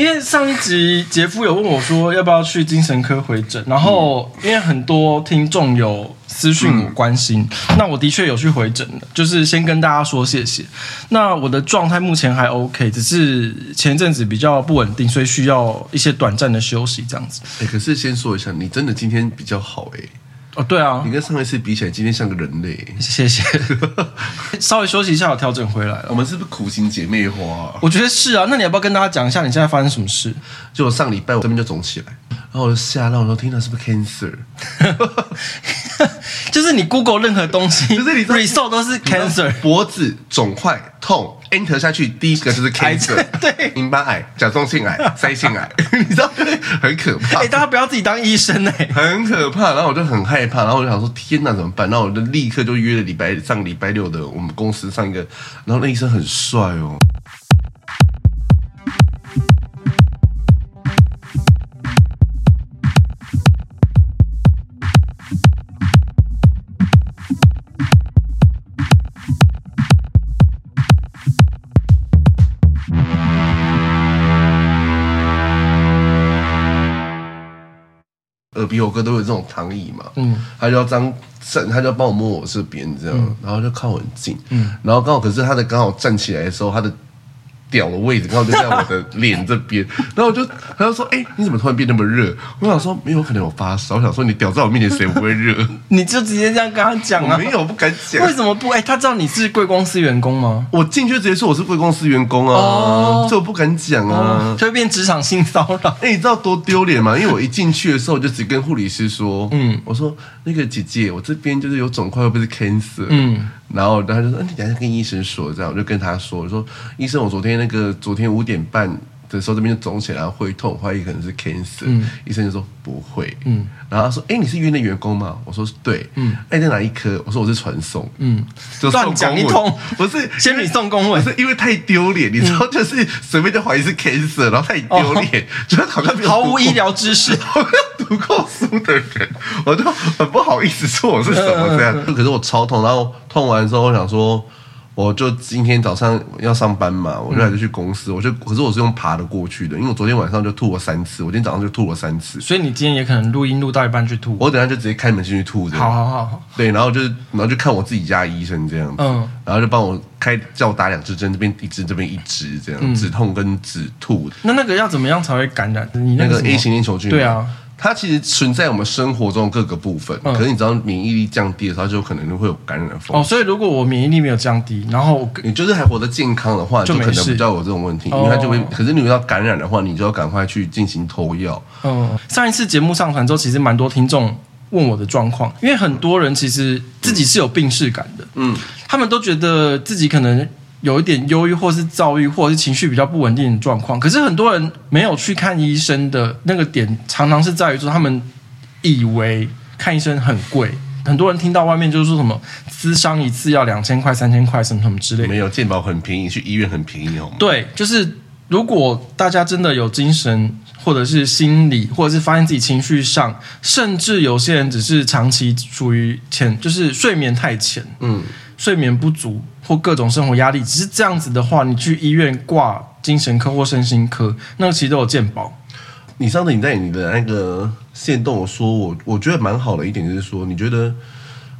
因为上一集杰夫有问我说要不要去精神科回诊，然后因为很多听众有私讯我关心，嗯、那我的确有去回诊的，就是先跟大家说谢谢。那我的状态目前还 OK，只是前阵子比较不稳定，所以需要一些短暂的休息这样子。哎，可是先说一下，你真的今天比较好哎。哦，对啊，你跟上一次比起来，今天像个人类。谢谢，稍微休息一下，我调整回来了。我们是不是苦心姐妹花啊？我觉得是啊。那你要不要跟大家讲一下你现在发生什么事？就我上礼拜我这边就肿起来，然后我就吓到，我说天哪，是不是 cancer？就是你 Google 任何东西，就是你 result 都是 cancer，脖子肿块痛。Enter 下去，第一个就是 cancer，对，淋巴癌、甲状腺癌、腮腺癌，你知道很可怕。哎、欸，大家不要自己当医生哎、欸，很可怕。然后我就很害怕，然后我就想说，天哪，怎么办？然后我就立刻就约了礼拜上礼拜六的我们公司上一个，然后那医生很帅哦。耳鼻喉科都有这种躺椅嘛，嗯，他就要张站，他就要帮我摸我这边这样，嗯、然后就靠很近，嗯，然后刚好可是他的刚好站起来的时候，他的。屌的位置刚好就在我的脸这边，然后我就他就说：“哎、欸，你怎么突然变那么热？”我想说：“没有可能我发烧。”我想说：“你屌在我面前谁不会热？” 你就直接这样跟他讲啊？没有，不敢讲。为什么不？哎、欸，他知道你是贵公司员工吗？我进去直接说我是贵公司员工啊，哦、这我不敢讲啊，就会变职场性骚扰。哎、欸，你知道多丢脸吗？因为我一进去的时候，我就只跟护理师说：“嗯，我说那个姐姐，我这边就是有肿块，会不会是 cancer？” 嗯。然后他就说：“你等下跟医生说，这样我就跟他说，我说医生，我昨天那个昨天五点半的时候这边就肿起来，会痛，怀疑可能是 cancer。嗯，医生就说不会。嗯，然后他说：哎，你是医院的员工吗？我说对。嗯，哎，在哪一科？我说我是传送。嗯，就乱讲一通，不是先你送公文，不是因为太丢脸，你知道，就是随便就怀疑是 cancer，然后太丢脸，觉得好像毫无医疗知识，好像读过书的人，我就很不好意思说我是什么这样。可是我超痛，然后。痛完之后，我想说，我就今天早上要上班嘛，我就还是去公司。我就可是我是用爬的过去的，因为我昨天晚上就吐了三次，我今天早上就吐了三次。所以你今天也可能录音录到一半去吐。我等下就直接开门进去吐。好好好好。对，然后就是然后就看我自己家医生这样子，嗯，然后就帮我开叫我打两支针，这边一支，这边一支，这样止痛跟止吐。那那个要怎么样才会感染？你那个 A 型链球菌？对啊。它其实存在我们生活中各个部分，嗯、可是你知道免疫力降低的时候，就可能会有感染的风险。哦，所以如果我免疫力没有降低，然后你就是还活得健康的话，就可能比较有这种问题，因为它就会。哦、可是你要感染的话，你就要赶快去进行投药。嗯，上一次节目上传之后，其实蛮多听众问我的状况，因为很多人其实自己是有病逝感的，嗯，他们都觉得自己可能。有一点忧郁，或是躁郁，或者是情绪比较不稳定的状况。可是很多人没有去看医生的那个点，常常是在于说他们以为看医生很贵。很多人听到外面就是说什么咨商一次要两千块、三千块，什么什么之类的。没有健保很便宜，去医院很便宜哦。对，就是如果大家真的有精神，或者是心理，或者是发现自己情绪上，甚至有些人只是长期处于浅，就是睡眠太浅，嗯。睡眠不足或各种生活压力，只是这样子的话，你去医院挂精神科或身心科，那个其实都有健保。你上次你在你的那个线动我说我，我觉得蛮好的一点就是说，你觉得。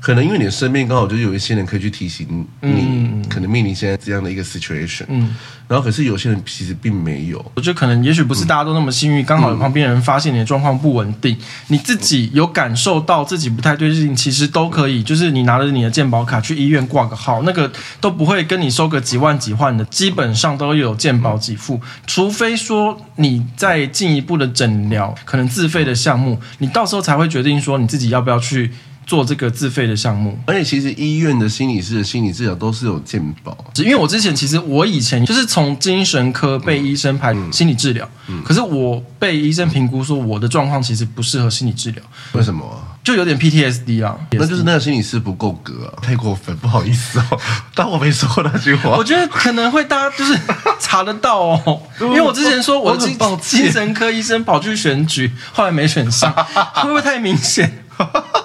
可能因为你的身边刚好就有一些人可以去提醒你，可能面临现在这样的一个 situation，嗯，然后可是有些人其实并没有，我觉得可能也许不是大家都那么幸运，刚好有旁边人发现你的状况不稳定，你自己有感受到自己不太对劲，其实都可以，就是你拿着你的健保卡去医院挂个号，那个都不会跟你收个几万几万的，基本上都有健保给付，除非说你在进一步的诊疗，可能自费的项目，你到时候才会决定说你自己要不要去。做这个自费的项目。而且其实医院的心理师的心理治疗都是有健保，因为我之前其实我以前就是从精神科被医生排心理治疗，嗯嗯、可是我被医生评估说我的状况其实不适合心理治疗。为什么？就有点 PTSD 啊，那就是那个心理师不够格啊，太过分，不好意思哦，当我没说过那句话。我觉得可能会大家就是查得到哦，因为我之前说我的精神科医生跑去选举，后来没选上，会不会太明显？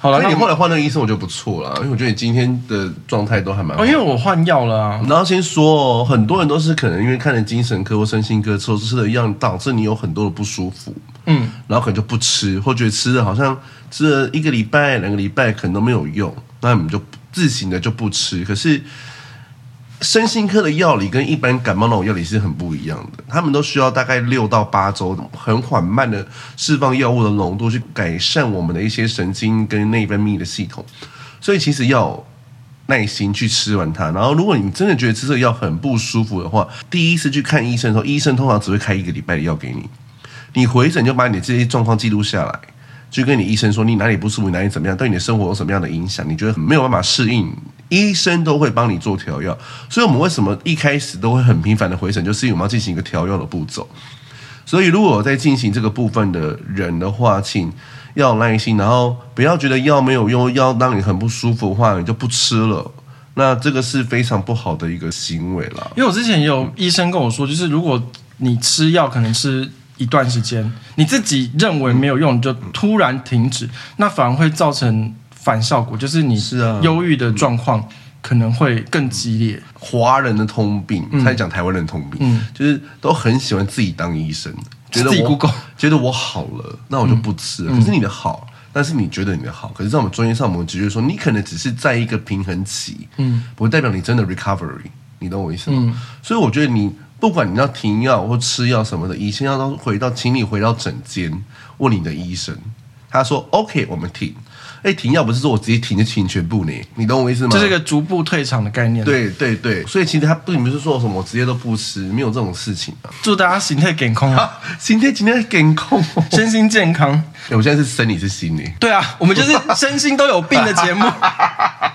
好了，那你后来换那个医生，我就不错了，因为我觉得你今天的状态都还蛮好。哦，因为我换药了啊。然后先说哦，很多人都是可能因为看了精神科或身心科之后吃的药，导致你有很多的不舒服。嗯，然后可能就不吃，或觉得吃的好像吃了一个礼拜、两个礼拜可能都没有用，那你们就自行的就不吃。可是。身心科的药理跟一般感冒那种药理是很不一样的，他们都需要大概六到八周，很缓慢的释放药物的浓度，去改善我们的一些神经跟内分泌的系统。所以其实要耐心去吃完它。然后，如果你真的觉得吃这个药很不舒服的话，第一次去看医生的时候，医生通常只会开一个礼拜的药给你。你回诊就把你这些状况记录下来，就跟你医生说你哪里不舒服，哪里怎么样，对你的生活有什么样的影响，你觉得没有办法适应。医生都会帮你做调药，所以我们为什么一开始都会很频繁的回诊，就是因为我们要进行一个调药的步骤。所以如果在进行这个部分的人的话，请要有耐心，然后不要觉得药没有用，药让你很不舒服的话，你就不吃了。那这个是非常不好的一个行为了。因为我之前也有医生跟我说，就是如果你吃药可能吃一段时间，你自己认为没有用，你就突然停止，那反而会造成。反效果就是你忧郁的状况可能会更激烈。华人的通病，再讲台湾人的通病，嗯，就是都很喜欢自己当医生，觉得我觉得我好了，那我就不吃了。可是你的好，但是你觉得你的好，可是在我们专业上，我们直接说，你可能只是在一个平衡期，嗯，不代表你真的 recovery，你懂我意思吗？所以我觉得你不管你要停药或吃药什么的，以前要到回到，请你回到诊间问你的医生，他说 OK，我们停。哎，停药不是说我直接停就停全部呢？你懂我意思吗？这是一个逐步退场的概念。对对对，所以其实他并不是说什么我直接都不吃，没有这种事情啊。祝大家心态健康啊！心态今天健康，身心健康。我现在是生理是心理。对啊，我们就是身心都有病的节目。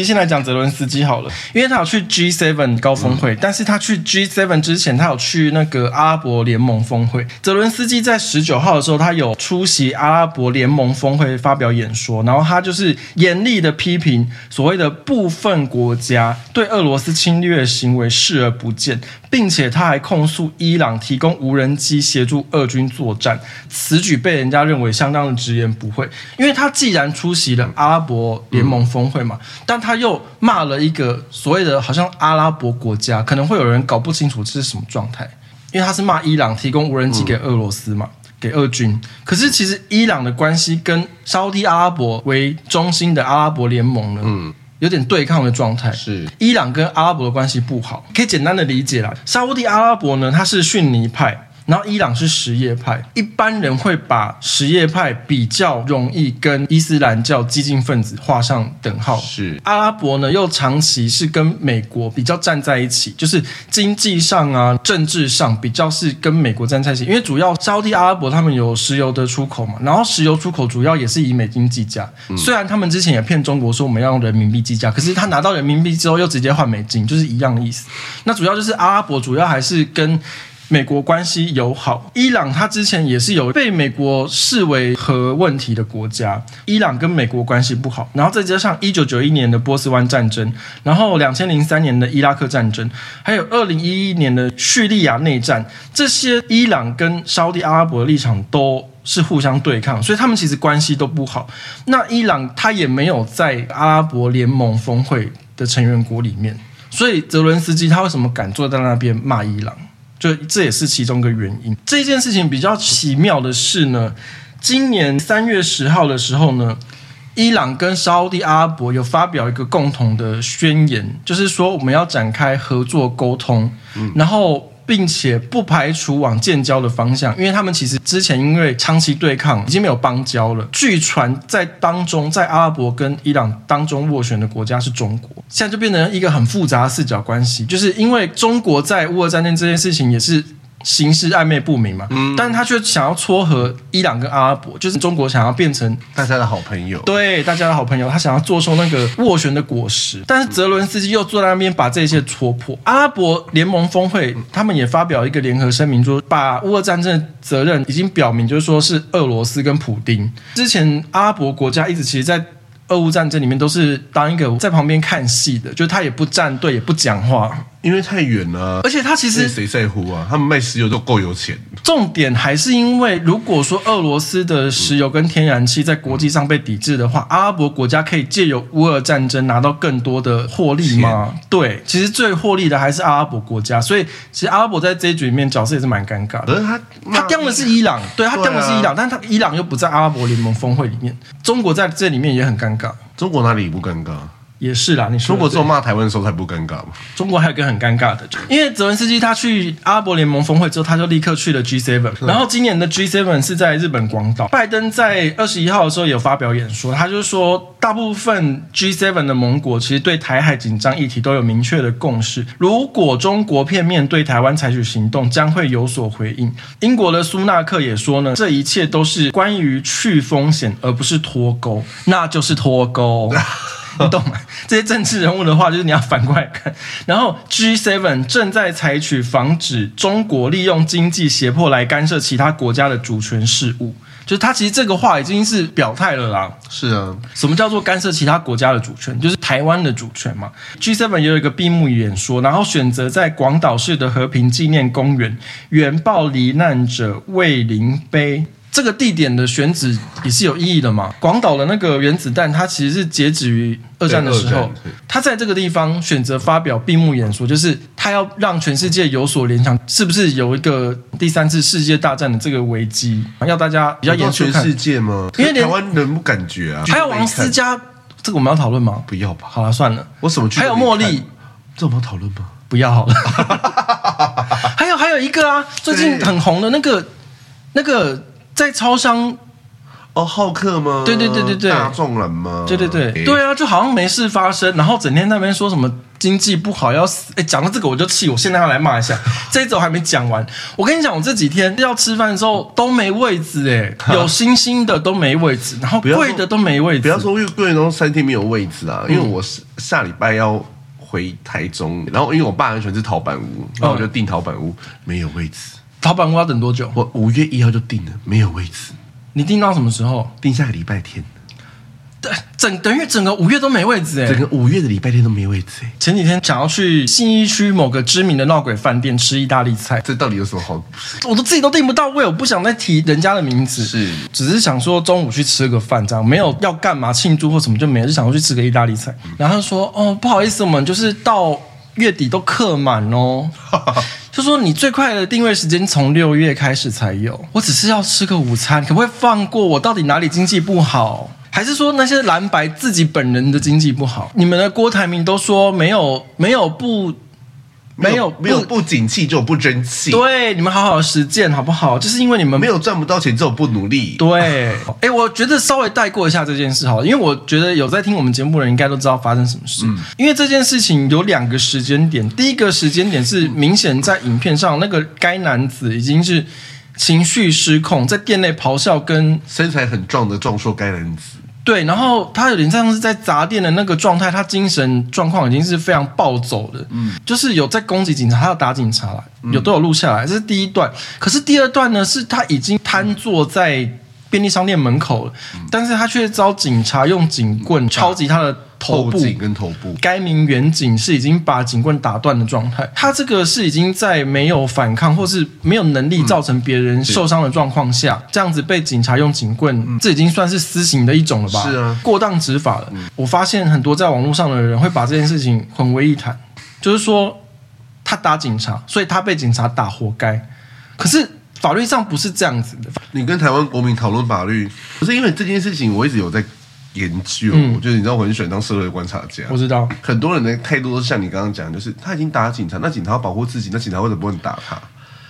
先来讲泽伦斯基好了，因为他有去 G7 高峰会，嗯、但是他去 G7 之前，他有去那个阿拉伯联盟峰会。泽伦斯基在十九号的时候，他有出席阿拉伯联盟峰会发表演说，然后他就是严厉的批评所谓的部分国家对俄罗斯侵略行为视而不见，并且他还控诉伊朗提供无人机协助俄军作战，此举被人家认为相当的直言不讳，因为他既然出席了阿拉伯联盟峰会嘛，但他又骂了一个所谓的好像阿拉伯国家，可能会有人搞不清楚这是什么状态，因为他是骂伊朗提供无人机给俄罗斯嘛，给俄军。可是其实伊朗的关系跟沙乌地阿拉伯为中心的阿拉伯联盟呢，有点对抗的状态。是伊朗跟阿拉伯的关系不好，可以简单的理解啦。沙乌地阿拉伯呢，它是逊尼派。然后伊朗是什叶派，一般人会把什叶派比较容易跟伊斯兰教激进分子画上等号。是阿拉伯呢，又长期是跟美国比较站在一起，就是经济上啊、政治上比较是跟美国站在一起。因为主要沙乌地阿拉伯他们有石油的出口嘛，然后石油出口主要也是以美金计价。嗯、虽然他们之前也骗中国说我们要用人民币计价，可是他拿到人民币之后又直接换美金，就是一样的意思。那主要就是阿拉伯主要还是跟。美国关系友好，伊朗它之前也是有被美国视为核问题的国家。伊朗跟美国关系不好，然后再加上一九九一年的波斯湾战争，然后两千零三年的伊拉克战争，还有二零一一年的叙利亚内战，这些伊朗跟沙乌地阿拉伯的立场都是互相对抗，所以他们其实关系都不好。那伊朗他也没有在阿拉伯联盟峰会的成员国里面，所以泽伦斯基他为什么敢坐在那边骂伊朗？就这也是其中一个原因。这件事情比较奇妙的是呢，今年三月十号的时候呢，伊朗跟沙乌地阿拉伯有发表一个共同的宣言，就是说我们要展开合作沟通，嗯、然后。并且不排除往建交的方向，因为他们其实之前因为长期对抗，已经没有邦交了。据传在当中，在阿拉伯跟伊朗当中斡旋的国家是中国，现在就变成一个很复杂的四角关系。就是因为中国在乌俄战争这件事情也是形势暧昧不明嘛，嗯，但是他却想要撮合伊朗跟阿拉伯，就是中国想要变成大家的好朋友，对大家的好朋友，他想要坐收那个斡旋的果实，但是泽伦斯基又坐在那边把这些戳破。阿拉伯联盟峰会，他们也发表一个联合声明，说把乌俄战争的责任已经表明，就是说是俄罗斯跟普丁。之前阿拉伯国家一直其实，在俄乌战争里面都是当一个在旁边看戏的，就是他也不站队，也不讲话。因为太远了，而且他其实谁在乎啊？他们卖石油都够有钱。重点还是因为，如果说俄罗斯的石油跟天然气在国际上被抵制的话，阿拉伯国家可以借由乌俄战争拿到更多的获利吗？对，其实最获利的还是阿拉伯国家。所以，其实阿拉伯在这一局里面角色也是蛮尴尬的。可是他他掉的是伊朗，对他掉的是伊朗，但是他伊朗又不在阿拉伯联盟峰会里面，中国在这里面也很尴尬。中国哪里不尴尬？也是啦，你说中国只有骂台湾的时候才不尴尬吗？中国还有一个很尴尬的，因为泽文斯基他去阿拉伯联盟峰会之后，他就立刻去了 G7。然后今年的 G7 是在日本广岛。拜登在二十一号的时候有发表演说，他就说，大部分 G7 的盟国其实对台海紧张议题都有明确的共识。如果中国片面对台湾采取行动，将会有所回应。英国的苏纳克也说呢，这一切都是关于去风险，而不是脱钩，那就是脱钩。你懂吗？这些政治人物的话，就是你要反过来看。然后 G7 正在采取防止中国利用经济胁迫来干涉其他国家的主权事务，就是他其实这个话已经是表态了啦。是啊，什么叫做干涉其他国家的主权？就是台湾的主权嘛。G7 也有一个闭幕演说，然后选择在广岛市的和平纪念公园原爆罹难者慰灵碑。这个地点的选址也是有意义的嘛？广岛的那个原子弹，它其实是截止于二战的时候，他在这个地方选择发表闭幕演说，就是他要让全世界有所联想，是不是有一个第三次世界大战的这个危机？要大家比较严肃世界吗？因为台湾人不感觉啊。还有王思佳，这个我们要讨论吗？不要吧。好了，算了。我什么？还有茉莉，这我们要讨论吗？不要好了。还有还有一个啊，最近很红的那个那个。在超商哦，好客吗？对对对对对，大众人吗？对对对对啊，就好像没事发生，然后整天那边说什么经济不好要死。哎，讲到这个我就气，我现在要来骂一下。这一周还没讲完，我跟你讲，我这几天要吃饭的时候都没位置，哎，有星星的都没位置，然后贵的都没位置。不要说因为贵的都三天没有位置啊，因为我是下礼拜要回台中，然后因为我爸很喜欢吃陶板屋，然后我就订陶板屋，没有位置。陶板我要等多久？我五月一号就定了，没有位置。你定到什么时候？定下个礼拜天。对，整等于整个五月都没位置哎，整个五月的礼拜天都没位置哎。前几天想要去信义区某个知名的闹鬼饭店吃意大利菜，这到底有什么好？我都自己都订不到位，我不想再提人家的名字，是，只是想说中午去吃个饭，这样没有要干嘛庆祝或什么，就没有，就想要去吃个意大利菜。然后他说哦，不好意思，我们就是到月底都客满哦。就说你最快的定位时间从六月开始才有，我只是要吃个午餐，可不可以放过我？到底哪里经济不好？还是说那些蓝白自己本人的经济不好？你们的郭台铭都说没有，没有不。没有没有不景气就有不争气，对，你们好好实践好不好？就是因为你们没有赚不到钱，就有不努力。对，哎，我觉得稍微带过一下这件事好了，因为我觉得有在听我们节目的人应该都知道发生什么事。嗯，因为这件事情有两个时间点，第一个时间点是明显在影片上，那个该男子已经是情绪失控，在店内咆哮，跟身材很壮的壮硕该男子。对，然后他有点像是在砸店的那个状态，他精神状况已经是非常暴走的，嗯，就是有在攻击警察，他要打警察了，有都有录下来，这是第一段。可是第二段呢，是他已经瘫坐在便利商店门口了，但是他却遭警察用警棍敲击他的。头部跟头部，该名员警是已经把警棍打断的状态，他这个是已经在没有反抗或是没有能力造成别人受伤的状况下，嗯、这样子被警察用警棍，嗯、这已经算是私刑的一种了吧？是啊，过当执法了。嗯、我发现很多在网络上的人会把这件事情混为一谈，就是说他打警察，所以他被警察打活该。可是法律上不是这样子的。你跟台湾国民讨论法律，不是因为这件事情，我一直有在。研究，嗯、就是你知道我很喜欢当社会观察家。我知道很多人的态度都是像你刚刚讲，就是他已经打警察，那警察要保护自己，那警察为什么不能打他？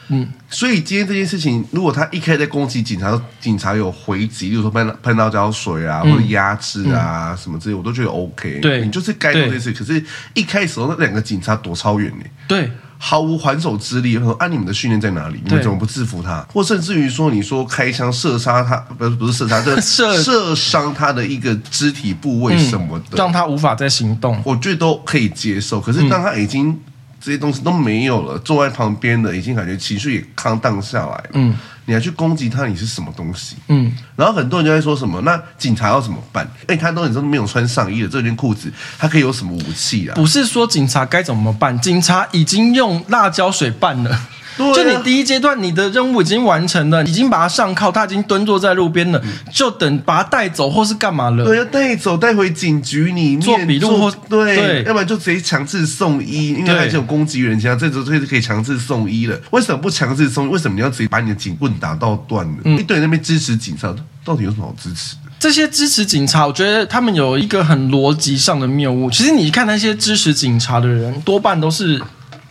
嗯，所以今天这件事情，如果他一开始在攻击警察，警察有回击，比如说喷喷辣椒水啊，嗯、或者压制啊、嗯、什么之类，我都觉得 OK。对，你就是该做这件事。对可是，一开始那两个警察躲超远呢。对。毫无还手之力。说按、啊、你们的训练在哪里？你们怎么不制服他？或甚至于说，你说开枪射杀他，不是不是射杀，这 射射伤他的一个肢体部位什么的，嗯、让他无法再行动，我觉得都可以接受。可是当他已经这些东西都没有了，坐在旁边的已经感觉情绪也康荡下来了。嗯。你还去攻击他，你是什么东西？嗯，然后很多人就在说什么，那警察要怎么办？哎，他都已经没有穿上衣了，这件裤子他可以有什么武器啊？不是说警察该怎么办，警察已经用辣椒水办了。对啊、就你第一阶段，你的任务已经完成了，已经把他上铐，他已经蹲坐在路边了，嗯、就等把他带走或是干嘛了？对，要带走带回警局里面做笔录或对，对，要不然就直接强制送医，因为他已经有攻击人家，这时候就可以强制送医了。为什么不强制送医？为什么你要直接把你的警棍打到断了？嗯、一堆人那边支持警察，到底有什么好支持的？这些支持警察，我觉得他们有一个很逻辑上的谬误。其实你看那些支持警察的人，多半都是。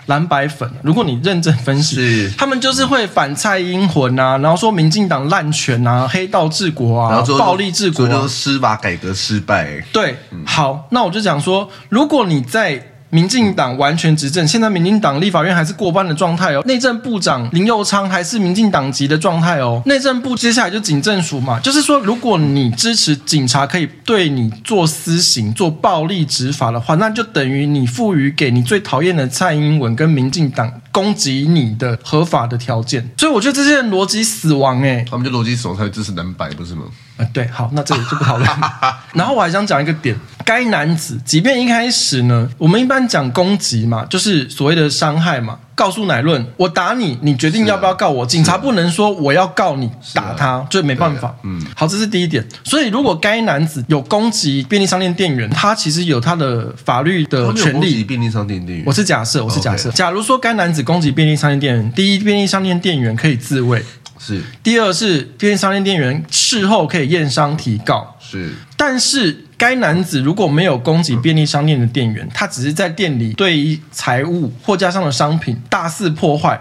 蓝白粉，如果你认真分析，他们就是会反蔡英魂啊，然后说民进党滥权啊，黑道治国啊，然后暴力治国，就司法改革失败。对，好，那我就讲说，如果你在。民进党完全执政，现在民进党立法院还是过半的状态哦。内政部长林佑昌还是民进党籍的状态哦。内政部接下来就警政署嘛，就是说，如果你支持警察可以对你做私刑、做暴力执法的话，那就等于你赋予给你最讨厌的蔡英文跟民进党攻击你的合法的条件。所以我觉得这些人逻辑死亡哎，他们就逻辑死亡才会支持蓝白，不是吗？呃，对，好，那这里就不讨论。然后我还想讲一个点。该男子，即便一开始呢，我们一般讲攻击嘛，就是所谓的伤害嘛。告诉乃论，我打你，你决定要不要告我。啊、警察不能说我要告你，打他，啊、就没办法。嗯，好，这是第一点。所以，如果该男子有攻击便利商店店员，他其实有他的法律的权利。攻击便利商店店员，我是假设，我是假设。假如说该男子攻击便利商店店员，第一，便利商店店员可以自卫。是，第二是便利商店店员事后可以验伤提告。是，但是该男子如果没有攻击便利商店的店员，他只是在店里对于财物、货架上的商品大肆破坏，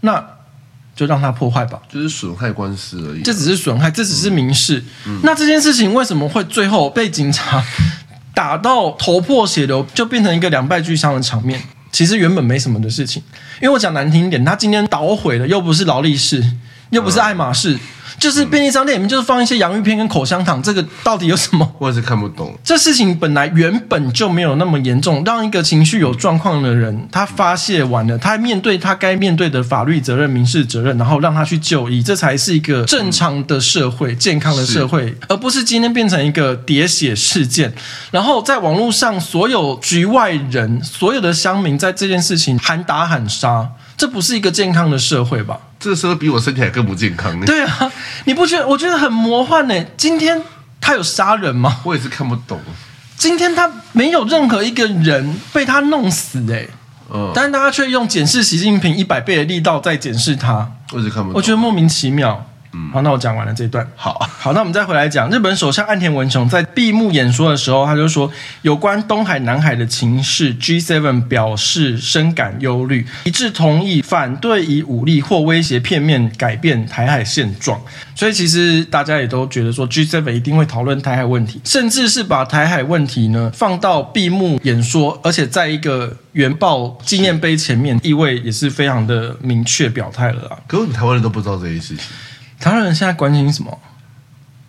那就让他破坏吧，就是损害官司而已。这只是损害，这只是民事。嗯、那这件事情为什么会最后被警察打到头破血流，就变成一个两败俱伤的场面？其实原本没什么的事情，因为我讲难听一点，他今天捣毁的又不是劳力士。又不是爱马仕，就是便利商店里面就是放一些洋芋片跟口香糖，这个到底有什么？我也是看不懂。这事情本来原本就没有那么严重，让一个情绪有状况的人他发泄完了，他面对他该面对的法律责任、民事责任，然后让他去就医，这才是一个正常的社会、健康的社会，而不是今天变成一个喋血事件。然后在网络上，所有局外人、所有的乡民在这件事情喊打喊杀，这不是一个健康的社会吧？这个时候比我身体还更不健康呢。对啊，你不觉得？我觉得很魔幻呢。今天他有杀人吗？我也是看不懂。今天他没有任何一个人被他弄死哎，嗯，但是大家却用检视习近平一百倍的力道在检视他。我也是看不懂。我觉得莫名其妙。嗯，好，那我讲完了这一段。好，好，那我们再回来讲日本首相岸田文雄在闭幕演说的时候，他就说有关东海、南海的情势，G7 表示深感忧虑，一致同意反对以武力或威胁片面改变台海现状。所以其实大家也都觉得说，G7 一定会讨论台海问题，甚至是把台海问题呢放到闭幕演说，而且在一个原爆纪念碑前面，意味也是非常的明确表态了啊。可是你台湾人都不知道这些事情。台湾人现在关心什么？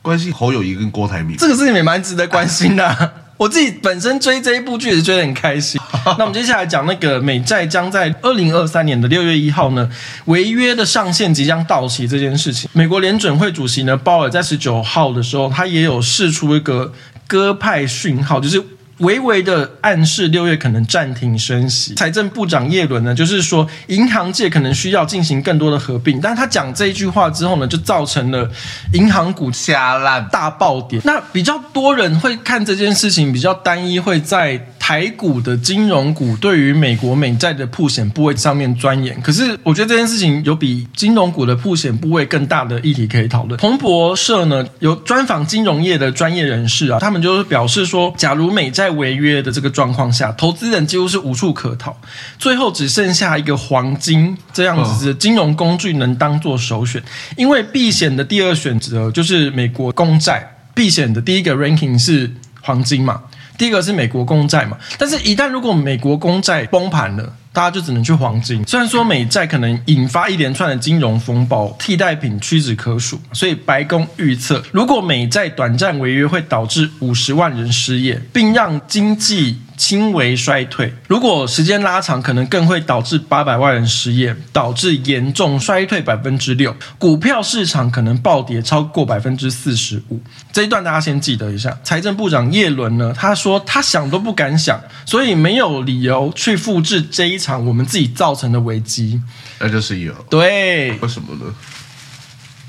关心侯友谊跟郭台铭，这个事情也蛮值得关心的啊。我自己本身追这一部剧也是追得很开心。那我们接下来讲那个美债将在二零二三年的六月一号呢，违约的上限即将到期这件事情，美国联准会主席呢鲍尔在十九号的时候，他也有释出一个鸽派讯号，就是。微微的暗示六月可能暂停升息。财政部长叶伦呢，就是说银行界可能需要进行更多的合并。但他讲这一句话之后呢，就造成了银行股下烂大暴跌。那比较多人会看这件事情比较单一，会在台股的金融股对于美国美债的曝险部位上面钻研。可是我觉得这件事情有比金融股的曝险部位更大的议题可以讨论。彭博社呢有专访金融业的专业人士啊，他们就是表示说，假如美债违约的这个状况下，投资人几乎是无处可逃，最后只剩下一个黄金这样子的金融工具能当做首选，因为避险的第二选择就是美国公债，避险的第一个 ranking 是黄金嘛，第一个是美国公债嘛，但是一旦如果美国公债崩盘了，大家就只能去黄金。虽然说美债可能引发一连串的金融风暴，替代品屈指可数，所以白宫预测，如果美债短暂违约，会导致五十万人失业，并让经济轻微衰退。如果时间拉长，可能更会导致八百万人失业，导致严重衰退百分之六。股票市场可能暴跌超过百分之四十五。这一段大家先记得一下。财政部长叶伦呢，他说他想都不敢想，所以没有理由去复制这一场我们自己造成的危机。那就是有。对，为什么呢？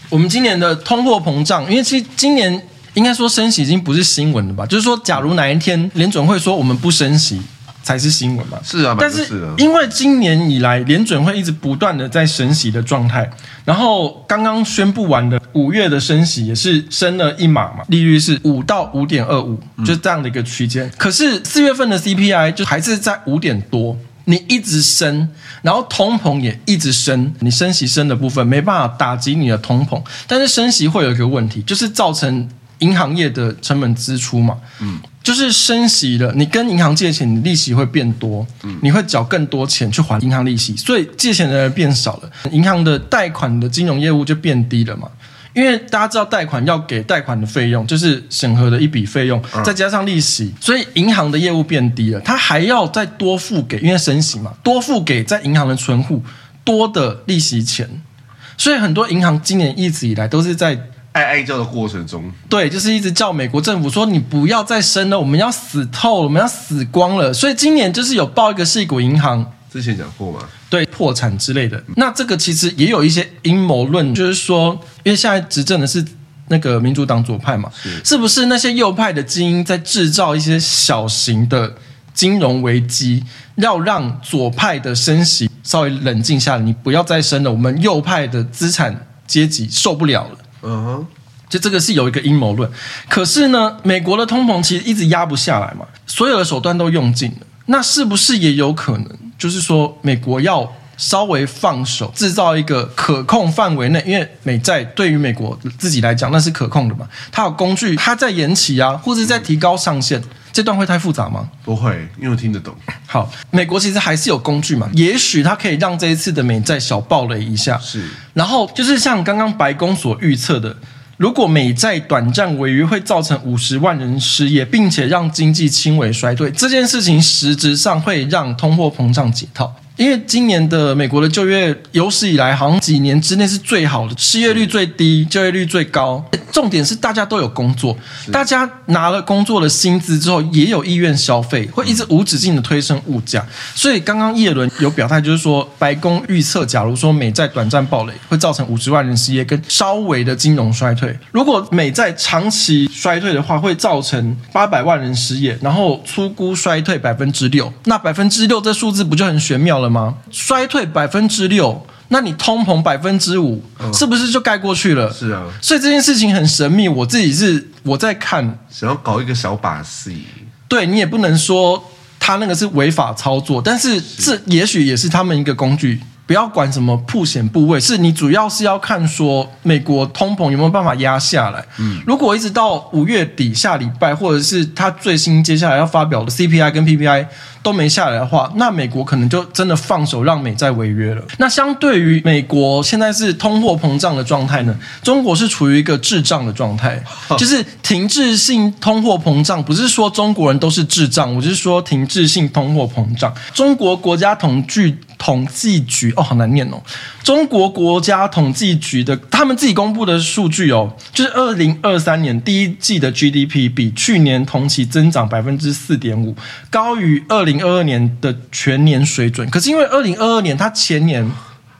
我们今年的通货膨胀，因为其实今年。应该说升息已经不是新闻了吧？就是说，假如哪一天联准会说我们不升息，才是新闻嘛？是啊，但是因为今年以来联准会一直不断的在升息的状态，然后刚刚宣布完的五月的升息也是升了一码嘛，利率是五到五点二五，就是这样的一个区间。可是四月份的 CPI 就还是在五点多，你一直升，然后通膨也一直升，你升息升的部分没办法打击你的通膨，但是升息会有一个问题，就是造成。银行业的成本支出嘛，嗯，就是升息了，你跟银行借钱，你利息会变多，嗯，你会缴更多钱去还银行利息，所以借钱的人变少了，银行的贷款的金融业务就变低了嘛。因为大家知道贷款要给贷款的费用，就是审核的一笔费用，再加上利息，所以银行的业务变低了，他还要再多付给，因为升息嘛，多付给在银行的存户多的利息钱，所以很多银行今年一直以来都是在。哀哀叫的过程中，对，就是一直叫美国政府说，你不要再升了，我们要死透了，我们要死光了。所以今年就是有报一个矽谷银行，之前讲过吗？对，破产之类的。那这个其实也有一些阴谋论，就是说，因为现在执政的是那个民主党左派嘛，是，是不是那些右派的精英在制造一些小型的金融危机，要让左派的升息稍微冷静下来，你不要再升了，我们右派的资产阶级受不了了。嗯哼，就这个是有一个阴谋论，可是呢，美国的通膨其实一直压不下来嘛，所有的手段都用尽了，那是不是也有可能，就是说美国要稍微放手，制造一个可控范围内，因为美债对于美国自己来讲那是可控的嘛，它有工具，它在延期啊，或者在提高上限。这段会太复杂吗？不会，因为我听得懂。好，美国其实还是有工具嘛，也许它可以让这一次的美债小暴雷一下。是，然后就是像刚刚白宫所预测的，如果美债短暂违约会造成五十万人失业，并且让经济轻微衰退，这件事情实质上会让通货膨胀解套。因为今年的美国的就业有史以来好像几年之内是最好的，失业率最低，就业率最高。重点是大家都有工作，大家拿了工作的薪资之后也有意愿消费，会一直无止境的推升物价。所以刚刚叶伦有表态，就是说白宫预测，假如说美债短暂暴雷，会造成五十万人失业跟稍微的金融衰退。如果美债长期衰退的话，会造成八百万人失业，然后粗估衰退百分之六。那百分之六这数字不就很玄妙了吗？吗？衰退百分之六，那你通膨百分之五，是不是就盖过去了？是啊，所以这件事情很神秘。我自己是我在看，想要搞一个小把戏。对，你也不能说他那个是违法操作，但是这也许也是他们一个工具。不要管什么曝险部位，是你主要是要看说美国通膨有没有办法压下来。嗯，如果一直到五月底下礼拜，或者是他最新接下来要发表的 CPI 跟 PPI 都没下来的话，那美国可能就真的放手让美债违约了。那相对于美国现在是通货膨胀的状态呢，中国是处于一个滞胀的状态，就是停滞性通货膨胀。不是说中国人都是滞胀，我是说停滞性通货膨胀。中国国家统计统计局哦，好难念哦。中国国家统计局的他们自己公布的数据哦，就是二零二三年第一季的 GDP 比去年同期增长百分之四点五，高于二零二二年的全年水准。可是因为二零二二年它前年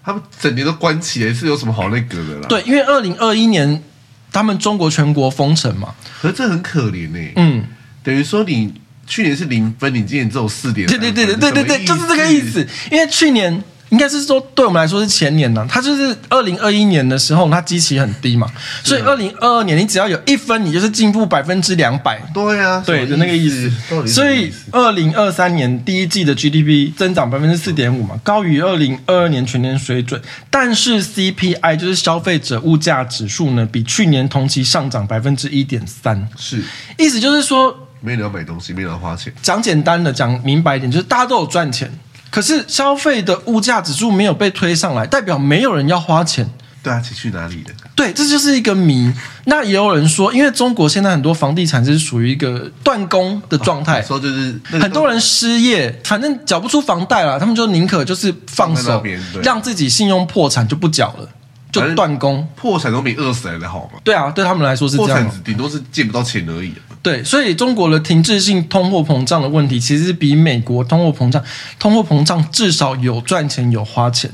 他们整年都关起来，是有什么好那个的啦？对，因为二零二一年他们中国全国封城嘛，可是这很可怜呢、欸。嗯，等于说你。去年是零分，你今年只有四点。对对对对对对对，就是这个意思。因为去年应该是说，对我们来说是前年呢，它就是二零二一年的时候，它基期很低嘛，所以二零二二年你只要有一分，你就是进步百分之两百。对啊，对的那个意思。所以二零二三年第一季的 GDP 增长百分之四点五嘛，高于二零二二年全年水准。但是 CPI 就是消费者物价指数呢，比去年同期上涨百分之一点三。是，意思就是说。没人要买东西，没人要花钱。讲简单的，讲明白一点，就是大家都有赚钱，可是消费的物价指数没有被推上来，代表没有人要花钱。对啊，钱去哪里了？对，这就是一个谜。那也有人说，因为中国现在很多房地产是属于一个断供的状态，说就是很多人失业，反正缴不出房贷了，他们就宁可就是放手，让自己信用破产就不缴了，就断供。破产总比饿死来的好嘛？对啊，对他们来说是这样。破产顶多是借不到钱而已。对，所以中国的停滞性通货膨胀的问题，其实比美国通货膨胀，通货膨胀至少有赚钱有花钱。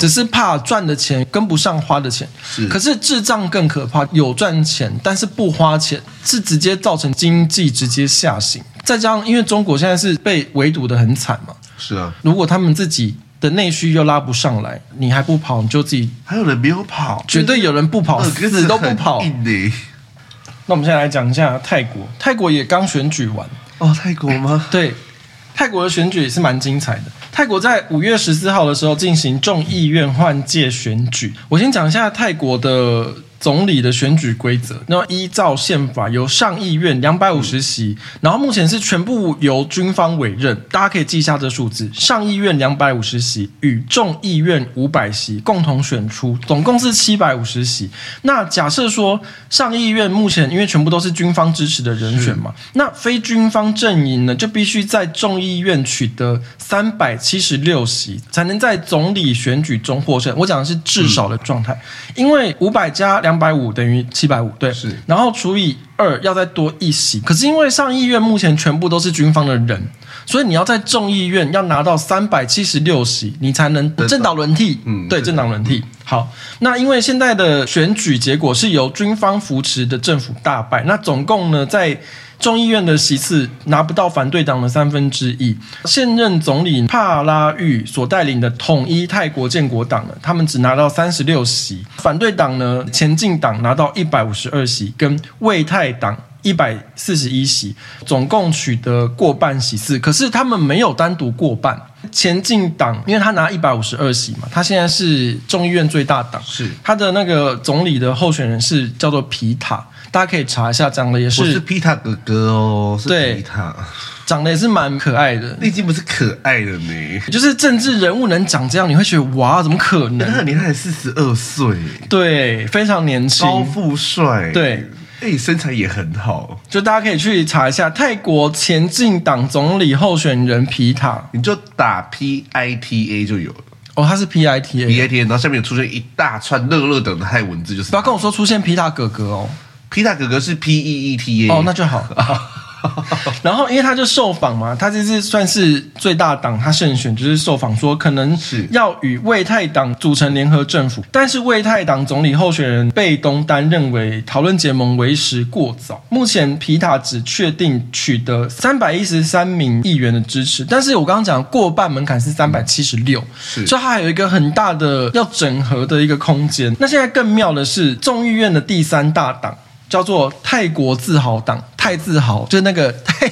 只是怕赚的钱跟不上花的钱，是。可是滞胀更可怕，有赚钱但是不花钱，是直接造成经济直接下行。再加上，因为中国现在是被围堵的很惨嘛，是啊。如果他们自己的内需又拉不上来，你还不跑，你就自己还有人没有跑，绝对有人不跑，死都不跑。那我们现在来讲一下泰国，泰国也刚选举完哦，泰国吗？对。泰国的选举也是蛮精彩的。泰国在五月十四号的时候进行众议院换届选举。我先讲一下泰国的。总理的选举规则，那么依照宪法，由上议院两百五十席，然后目前是全部由军方委任，大家可以记一下这数字：上议院两百五十席与众议院五百席共同选出，总共是七百五十席。那假设说上议院目前因为全部都是军方支持的人选嘛，那非军方阵营呢就必须在众议院取得三百七十六席，才能在总理选举中获胜。我讲的是至少的状态，因为五百加两。两百五等于七百五，对，是，然后除以二要再多一席。可是因为上议院目前全部都是军方的人，所以你要在众议院要拿到三百七十六席，你才能政党轮替。嗯，对，政党轮替。好，那因为现在的选举结果是由军方扶持的政府大败，那总共呢在。众议院的席次拿不到反对党的三分之一，现任总理帕拉育所带领的统一泰国建国党呢，他们只拿到三十六席，反对党呢前进党拿到一百五十二席，跟为泰党一百四十一席，总共取得过半席次。可是他们没有单独过半，前进党因为他拿一百五十二席嘛，他现在是众议院最大党，是。他的那个总理的候选人是叫做皮塔。大家可以查一下，长得也是，是皮塔哥哥哦，是皮塔，长得也是蛮可爱的。那已经不是可爱了呢，就是政治人物能长这样，你会觉得哇，怎么可能？那年他才四十二岁，对，非常年轻，高富帅，对，哎，身材也很好。就大家可以去查一下泰国前进党总理候选人皮塔，你就打 P I T A 就有了。哦，他是 P I T A，P I T A，然后下面有出现一大串热热等的泰文字，就是不要跟我说出现皮塔哥哥哦。皮塔哥哥是 P E E T A 哦，那就好。然后，因为他就受访嘛，他这是算是最大党，他胜选就是受访说，可能是要与魏泰党组成联合政府，但是魏泰党总理候选人贝东丹认为讨论结盟为时过早。目前皮塔只确定取得三百一十三名议员的支持，但是我刚刚讲过半门槛是三百七十六，所以他还有一个很大的要整合的一个空间。那现在更妙的是众议院的第三大党。叫做泰国自豪党，泰自豪就是那个 泰，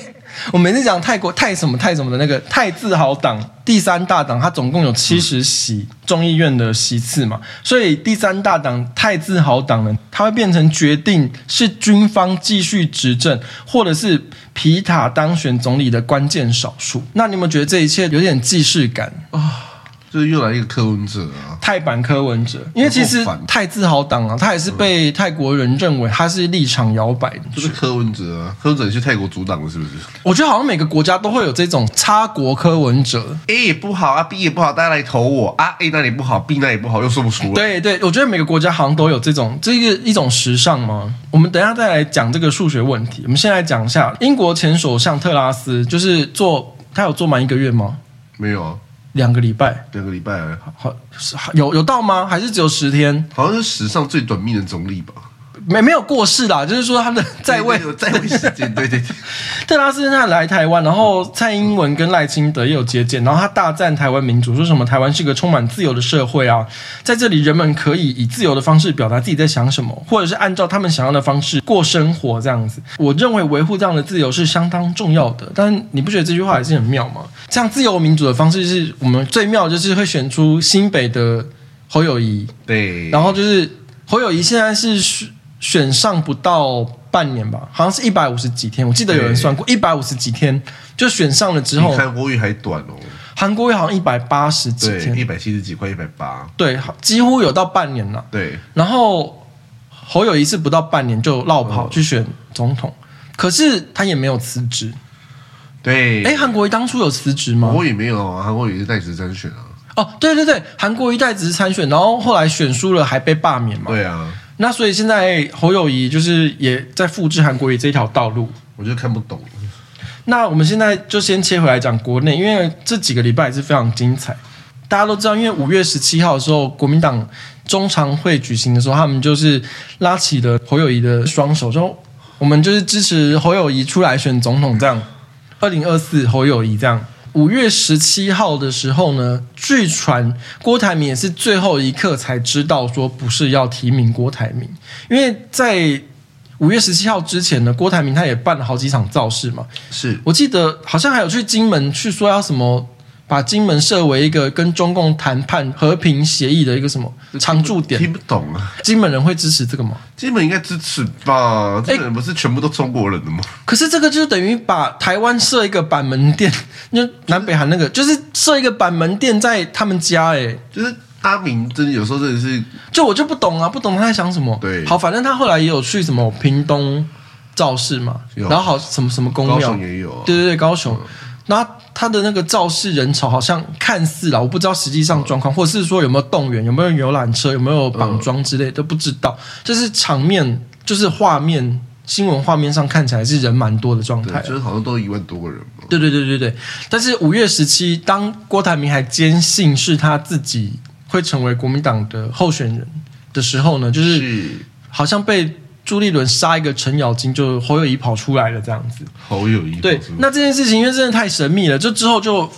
我每次讲泰国泰什么泰什么的那个泰自豪党第三大党，它总共有七十席众议院的席次嘛，所以第三大党泰自豪党呢，它会变成决定是军方继续执政，或者是皮塔当选总理的关键少数。那你有没有觉得这一切有点既视感啊？就是又来一个柯文哲啊，泰版柯文哲，因为其实泰自豪党啊，他也是被泰国人认为他是立场摇摆的，就是柯文哲啊，柯文哲去泰国阻挡了，是不是？我觉得好像每个国家都会有这种差国柯文哲，A 也不好啊，B 也不好，大家来投我啊，A 那里不好，B 那里不好，又说不出来。对对，我觉得每个国家好像都有这种，这个一种时尚吗？我们等一下再来讲这个数学问题。我们先来讲一下英国前首相特拉斯，就是做他有做满一个月吗？没有啊。两个礼拜，两个礼拜，好，有有到吗？还是只有十天？好像是史上最短命的总理吧。没没有过世啦，就是说他的在位在位时间，对对对。特拉斯他来台湾，然后蔡英文跟赖清德也有接见，然后他大赞台湾民主，说什么台湾是个充满自由的社会啊，在这里人们可以以自由的方式表达自己在想什么，或者是按照他们想要的方式过生活这样子。我认为维护这样的自由是相当重要的，但你不觉得这句话还是很妙吗？这样自由民主的方式是我们最妙，就是会选出新北的侯友谊，对，然后就是侯友谊现在是。选上不到半年吧，好像是一百五十几天，我记得有人算过一百五十几天就选上了之后，韩国瑜还短哦。韩国瑜好像一百八十几天，一百七十几块，一百八，对，几乎有到半年了。对，然后侯友谊是不到半年就落跑去选总统，嗯、可是他也没有辞职。对，哎，韩国瑜当初有辞职吗？我也没有啊，韩国瑜是代职参选啊。哦，对对对，韩国瑜代职参选，然后后来选输了，还被罢免嘛。对啊，那所以现在侯友宜就是也在复制韩国瑜这条道路，我就看不懂。那我们现在就先切回来讲国内，因为这几个礼拜也是非常精彩。大家都知道，因为五月十七号的时候，国民党中常会举行的时候，他们就是拉起了侯友宜的双手，说我们就是支持侯友宜出来选总统这样。二零二四侯友谊这样，五月十七号的时候呢，据传郭台铭也是最后一刻才知道说不是要提名郭台铭，因为在五月十七号之前呢，郭台铭他也办了好几场造势嘛，是。我记得好像还有去金门去说要什么。把金门设为一个跟中共谈判和平协议的一个什么常驻点？听不懂啊！金门人会支持这个吗？金门应该支持吧？金门人不是全部都中国人的吗？可是这个就等于把台湾设一个板门店，就南北韩那个，就是设一个板门店在他们家，哎，就是阿明真的有时候真的是，就我就不懂啊，不懂他在想什么。对，好，反正他后来也有去什么屏东造势嘛，然后好什么什么宫庙，也有，对对对，高雄。那他的那个造势人潮好像看似啦，我不知道实际上状况，或者是说有没有动员，有没有游览车，有没有绑桩之类的，都不知道。就是场面，就是画面，新闻画面上看起来是人蛮多的状态，就是好像都一万多个人。对对对对对。但是五月十七，当郭台铭还坚信是他自己会成为国民党的候选人的时候呢，就是好像被。朱立伦杀一个程咬金，就侯友谊跑出来了，这样子。侯友谊对，那这件事情因为真的太神秘了，就之后就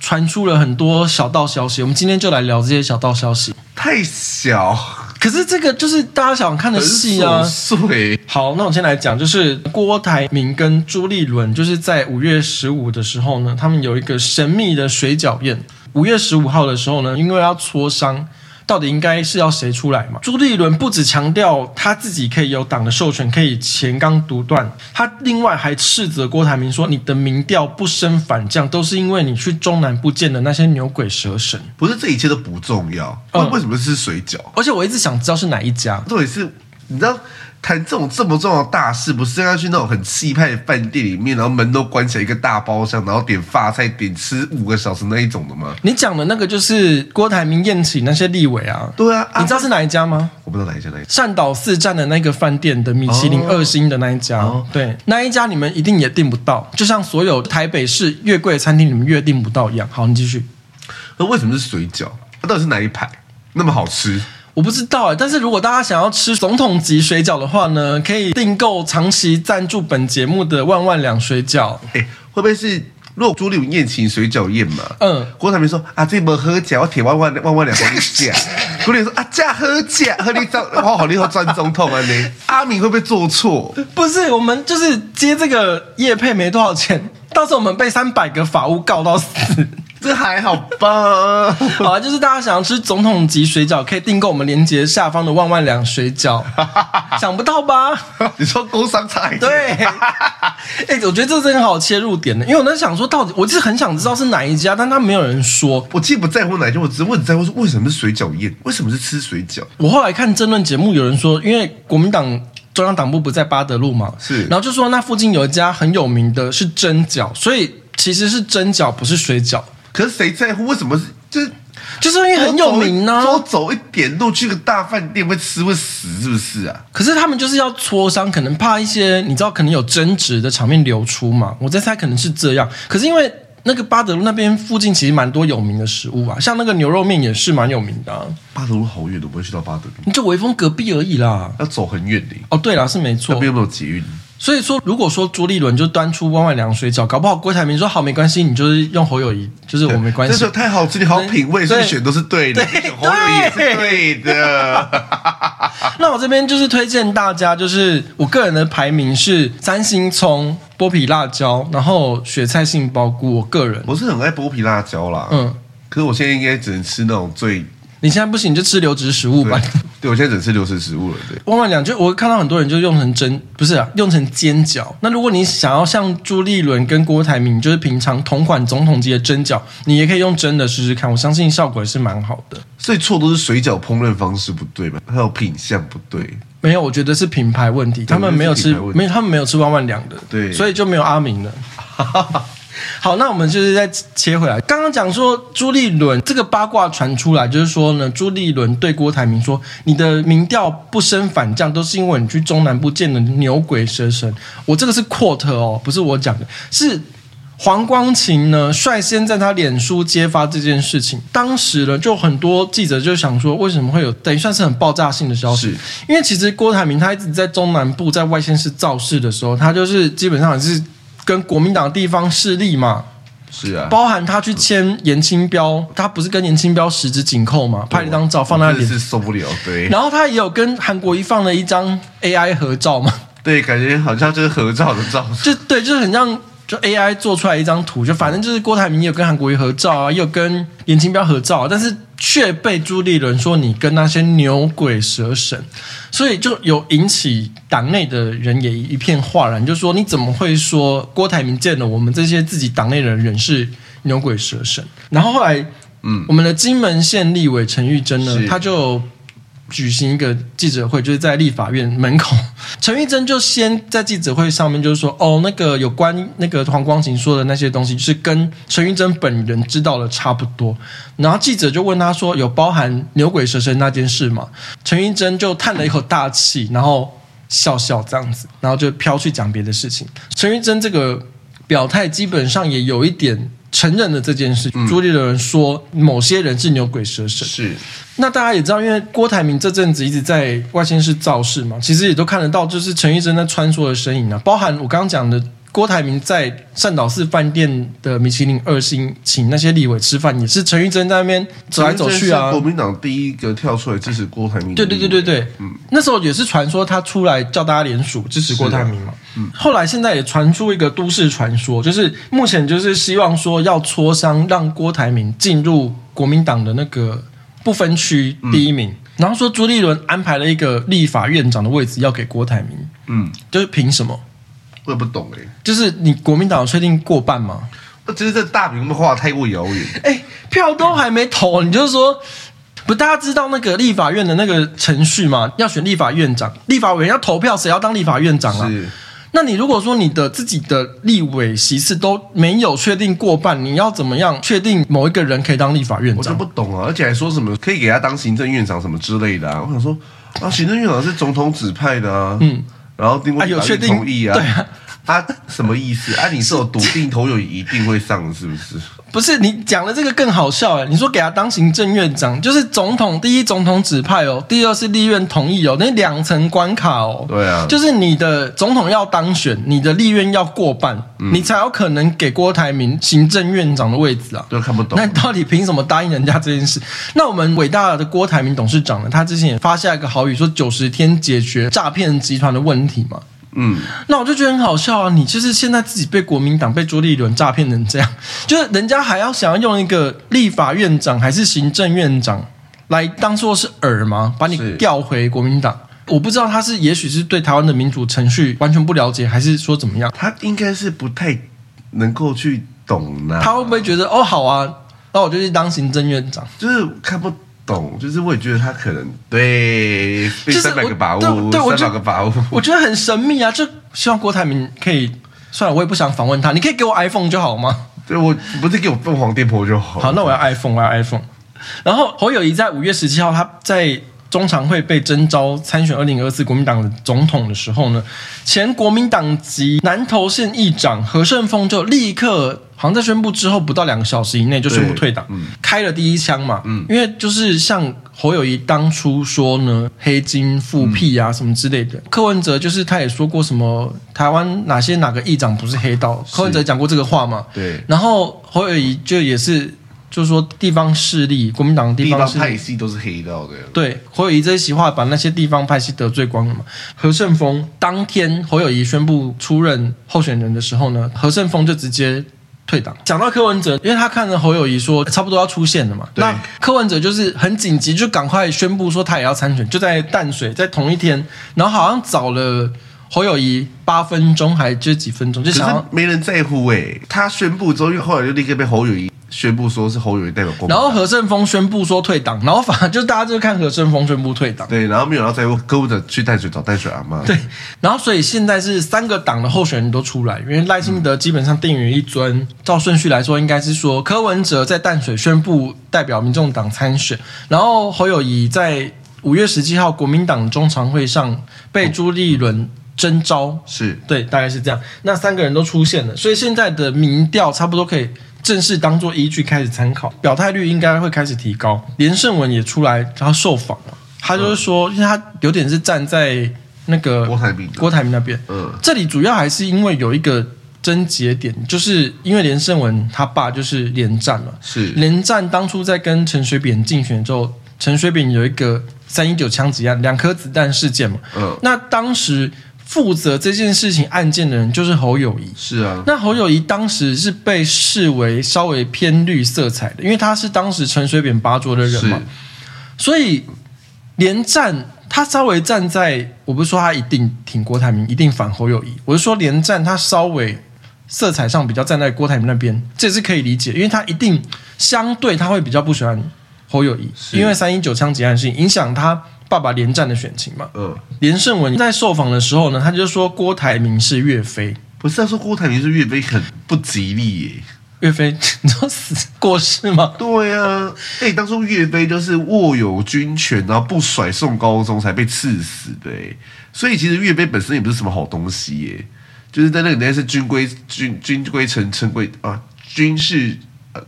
传出了很多小道消息。我们今天就来聊这些小道消息。太小，可是这个就是大家想看的戏啊。碎，好，那我先来讲，就是郭台铭跟朱立伦，就是在五月十五的时候呢，他们有一个神秘的水饺宴。五月十五号的时候呢，因为要磋商。到底应该是要谁出来嘛？朱立伦不只强调他自己可以有党的授权，可以前纲独断，他另外还斥责郭台铭说：“你的民调不升反降，都是因为你去中南部见的那些牛鬼蛇神。”不是，这一切都不重要。嗯，为什么是水饺？而且我一直想知道是哪一家。到底是你知道？谈这种这么重要的大事，不是应该去那种很气派的饭店里面，然后门都关起来一个大包厢，然后点发菜，点吃五个小时那一种的吗？你讲的那个就是郭台铭宴请那些立委啊？对啊，你知道是哪一家吗？我不知道哪一家，哪一家？善导寺站的那个饭店的米其林二星的那一家，哦、对，那一家你们一定也订不到，就像所有台北市越贵的餐厅你们越订不到一样。好，你继续。那为什么是水饺？它到底是哪一排？那么好吃？我不知道哎，但是如果大家想要吃总统级水饺的话呢，可以订购长期赞助本节目的万万两水饺。哎，会不会是如果朱立伦宴请水饺宴嘛？嗯，郭台铭说啊，这波喝假，我铁万万万万两帮你假。郭立说啊，假喝假，喝你造，好好你好赚总统啊你。阿敏会不会做错？不是，我们就是接这个叶配没多少钱，到时候我们被三百个法务告到死。这还好吧？好啊，就是大家想要吃总统级水饺，可以订购我们连接下方的万万两水饺。想不到吧？你说工商菜？对。哎、欸，我觉得这是很好切入点的，因为我在想说，到底我其实很想知道是哪一家，但他没有人说。我既不在乎哪一家，我只问在乎说为什么是水饺宴？为什么是吃水饺？我后来看争论节目，有人说，因为国民党中央党部不在八德路嘛，是，然后就说那附近有一家很有名的是蒸饺，所以其实是蒸饺，不是水饺。可是谁在乎？为什么是就是就是因为很有名呢、啊？多走一点路去个大饭店会吃会死是不是啊？可是他们就是要磋商，可能怕一些你知道可能有争执的场面流出嘛。我在猜可能是这样。可是因为那个巴德路那边附近其实蛮多有名的食物啊，像那个牛肉面也是蛮有名的、啊。八德路好远，都不会去到巴德路。你就微风隔壁而已啦，要走很远的。哦，对啦，是没错。那边有没有捷运？所以说，如果说朱立伦就端出万万凉水饺，搞不好郭台铭说好没关系，你就是用侯友宜，就是我没关系。这是太好吃，你好品味，所以选都是对的，对侯友宜是对的。那我这边就是推荐大家，就是我个人的排名是三星葱、剥皮辣椒，然后雪菜杏鲍菇。我个人我是很爱剥皮辣椒啦，嗯，可是我现在应该只能吃那种最你现在不行，你就吃流质食物吧。对，我现在只吃流质食物了。对，万万两就我看到很多人就用成蒸，不是啊，用成煎饺。那如果你想要像朱立伦跟郭台铭，就是平常同款总统级的蒸饺，你也可以用蒸的试试看，我相信效果也是蛮好的。所以错都是水饺烹饪方式不对吧？还有品相不对。没有，我觉得是品牌问题，他们没有吃，没有，他们没有吃万万两的，对，所以就没有阿明了。好，那我们就是再切回来，刚刚讲说朱立伦这个八卦传出来，就是说呢，朱立伦对郭台铭说：“你的民调不升反降，都是因为你去中南部见了牛鬼蛇神。”我这个是 quote 哦，不是我讲的，是。黄光琴呢，率先在他脸书揭发这件事情。当时呢，就很多记者就想说，为什么会有等于算是很爆炸性的消息？因为其实郭台铭他一直在中南部在外县市造势的时候，他就是基本上是跟国民党地方势力嘛，是啊，包含他去签严清标，他不是跟严清标十指紧扣嘛，拍了一张照放在那里，是受不了。对，然后他也有跟韩国一放了一张 AI 合照嘛，对，感觉好像就是合照的照，就对，就是很像。就 AI 做出来一张图，就反正就是郭台铭也有跟韩国瑜合照啊，也有跟颜清标合照啊，但是却被朱立伦说你跟那些牛鬼蛇神，所以就有引起党内的人也一片哗然，就说你怎么会说郭台铭见了我们这些自己党内的人是牛鬼蛇神？然后后来，嗯，我们的金门县立委陈玉珍呢，他就。举行一个记者会，就是在立法院门口，陈玉珍就先在记者会上面就是说，哦，那个有关那个黄光芹说的那些东西，就是跟陈玉珍本人知道的差不多。然后记者就问他说，有包含牛鬼蛇神那件事吗？陈玉珍就叹了一口大气，然后笑笑这样子，然后就飘去讲别的事情。陈玉珍这个表态基本上也有一点。承认了这件事，朱立伦说某些人是牛鬼蛇神。是，那大家也知道，因为郭台铭这阵子一直在外星市造势嘛，其实也都看得到，就是陈玉珍在穿梭的身影啊，包含我刚刚讲的。郭台铭在善导寺饭店的米其林二星请那些立委吃饭，也是陈玉珍在那边走来走去啊。国民党第一个跳出来支持郭台铭，对对对对对，嗯，那时候也是传说他出来叫大家联署支持郭台铭嘛。嗯，后来现在也传出一个都市传说，就是目前就是希望说要磋商让郭台铭进入国民党的那个不分区第一名，嗯、然后说朱立伦安排了一个立法院长的位置要给郭台铭，嗯，就是凭什么？我也不懂哎、欸，就是你国民党确定过半吗？那其实这大饼画太过遥远。哎、欸，票都还没投，你就是说，不，大家知道那个立法院的那个程序吗？要选立法院长，立法委员要投票，谁要当立法院长啊？那你如果说你的自己的立委席次都没有确定过半，你要怎么样确定某一个人可以当立法院长？我就不懂啊，而且还说什么可以给他当行政院长什么之类的啊？我想说啊，行政院长是总统指派的啊，嗯。然后经过有确定同意啊？对啊，啊什么意思？啊，你是有笃定投友一定会上，是不是？不是，你讲的这个更好笑哎！你说给他当行政院长，就是总统第一总统指派哦，第二是立院同意哦，那两层关卡哦。对啊，就是你的总统要当选，你的立院要过半，嗯、你才有可能给郭台铭行政院长的位置啊。都看不懂，那你到底凭什么答应人家这件事？那我们伟大的郭台铭董事长呢？他之前也发下一个豪语，说九十天解决诈骗集团的问题嘛。嗯，那我就觉得很好笑啊！你就是现在自己被国民党被朱立伦诈骗成这样，就是人家还要想要用一个立法院长还是行政院长来当做是饵吗？把你调回国民党？我不知道他是也许是对台湾的民主程序完全不了解，还是说怎么样？他应该是不太能够去懂呢。他会不会觉得哦好啊，那我就去当行政院长？就是看不。懂，就是我也觉得他可能对被三百个把握，对，对三百个把握，我觉得很神秘啊！就希望郭台铭可以，算了，我也不想访问他，你可以给我 iPhone 就好吗？对，我不是给我凤凰电波就好。好，那我要 iPhone，我要 iPhone。然后侯友谊在五月十七号，他在中常会被征召参选二零二四国民党的总统的时候呢，前国民党籍南投县议长何胜峰就立刻。好像在宣布之后不到两个小时以内就宣布退党，嗯、开了第一枪嘛。嗯，因为就是像侯友宜当初说呢，黑金复辟啊什么之类的。嗯、柯文哲就是他也说过什么台湾哪些哪个议长不是黑道，柯文哲讲过这个话嘛。对。然后侯友宜就也是就是说地方势力，国民党的地方势力派系都是黑道的。对，侯友谊这一席话把那些地方派系得罪光了嘛。何胜峰当天侯友谊宣布出任候选人的时候呢，何胜峰就直接。退党。讲到柯文哲，因为他看着侯友谊说差不多要出现了嘛，对那柯文哲就是很紧急，就赶快宣布说他也要参选，就在淡水，在同一天，然后好像找了侯友谊八分钟，还就几分钟，就想要没人在乎哎、欸。他宣布之后，后来就立刻被侯友宜。宣布说是侯友谊代表国民党，然后何胜峰宣布说退党，然后反正就大家就看何胜峰宣布退党。对，然后没有人在乎柯文哲去淡水找淡水阿妈。对，然后所以现在是三个党的候选人都出来，因为赖清德基本上定于一尊。嗯、照顺序来说，应该是说柯文哲在淡水宣布代表民众党参选，然后侯友谊在五月十七号国民党中常会上被朱立伦征召。是对，大概是这样。那三个人都出现了，所以现在的民调差不多可以。正式当做依据开始参考，表态率应该会开始提高。连胜文也出来，然后受访了，他就是说，因为他有点是站在那个郭台铭郭台铭那边。嗯，这里主要还是因为有一个症结点，就是因为连胜文他爸就是连战嘛，是连战当初在跟陈水扁竞选之后，陈水扁有一个三一九枪击案，两颗子弹事件嘛。嗯，那当时。负责这件事情案件的人就是侯友谊，是啊。那侯友谊当时是被视为稍微偏绿色彩的，因为他是当时陈水扁拔擢的人嘛，所以连战他稍微站在，我不是说他一定挺郭台铭，一定反侯友谊，我是说连战他稍微色彩上比较站在郭台铭那边，这也是可以理解，因为他一定相对他会比较不喜欢侯友谊，因为三一九枪击案事情影响他。爸爸连战的选情嘛，嗯，连胜文在受访的时候呢，他就说郭台铭是岳飞，不是他说郭台铭是岳飞很不吉利耶，岳飞 你知道死过世吗？对啊，哎、欸，当初岳飞就是握有军权，然后不甩宋高宗才被赐死的，所以其实岳飞本身也不是什么好东西耶，就是在那个年代是军规军，军规臣，臣规啊，军事呃，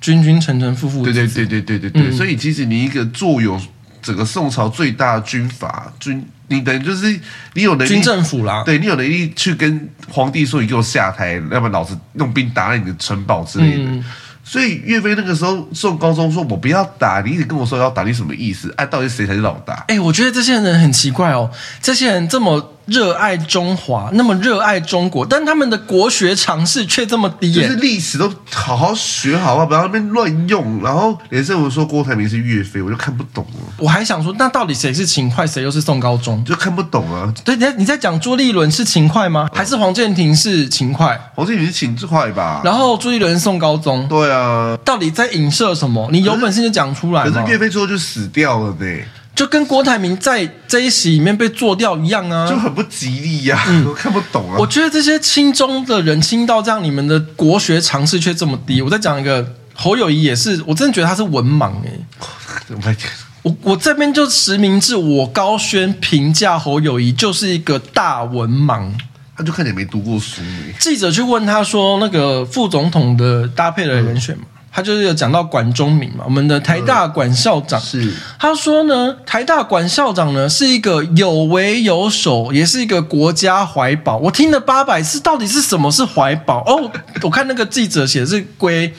君君臣臣，父父对对对对对对对，嗯、所以其实你一个坐有。整个宋朝最大的军阀军，你等于就是你有能力，军政府啦，对你有能力去跟皇帝说，你给我下台，要不然老子用兵打烂你的城堡之类的。嗯所以岳飞那个时候宋高宗说：“我不要打你，一直跟我说要打你，什么意思？哎、啊，到底谁才是老大？”哎、欸，我觉得这些人很奇怪哦。这些人这么热爱中华，那么热爱中国，但他们的国学常识却这么低。就是历史都好好学好啊，不要那边乱用。然后连胜文说郭台铭是岳飞，我就看不懂了。我还想说，那到底谁是秦桧，谁又是宋高宗？就看不懂啊。对，你在你在讲朱立伦是秦桧吗？还是黄建庭是秦桧？黄建庭是秦桧吧？然后朱立伦是宋高宗。对啊，到底？在影射什么？你有本事就讲出来。可是岳飞最后就死掉了呢，就跟郭台铭在这一席里面被做掉一样啊，就很不吉利呀、啊。嗯、我看不懂啊。我觉得这些亲中的人亲到这样，你们的国学常识却这么低。我再讲一个，侯友谊也是，我真的觉得他是文盲哎、欸。我我这边就实名制，我高轩评价侯友谊就是一个大文盲。他就看起来没读过书。记者去问他说，那个副总统的搭配的人选嘛？嗯他就是有讲到管中闵嘛，我们的台大管校长、呃、是他说呢，台大管校长呢是一个有为有守，也是一个国家怀宝。我听了八百次，到底是什么是怀宝？哦，我看那个记者写的是瑰，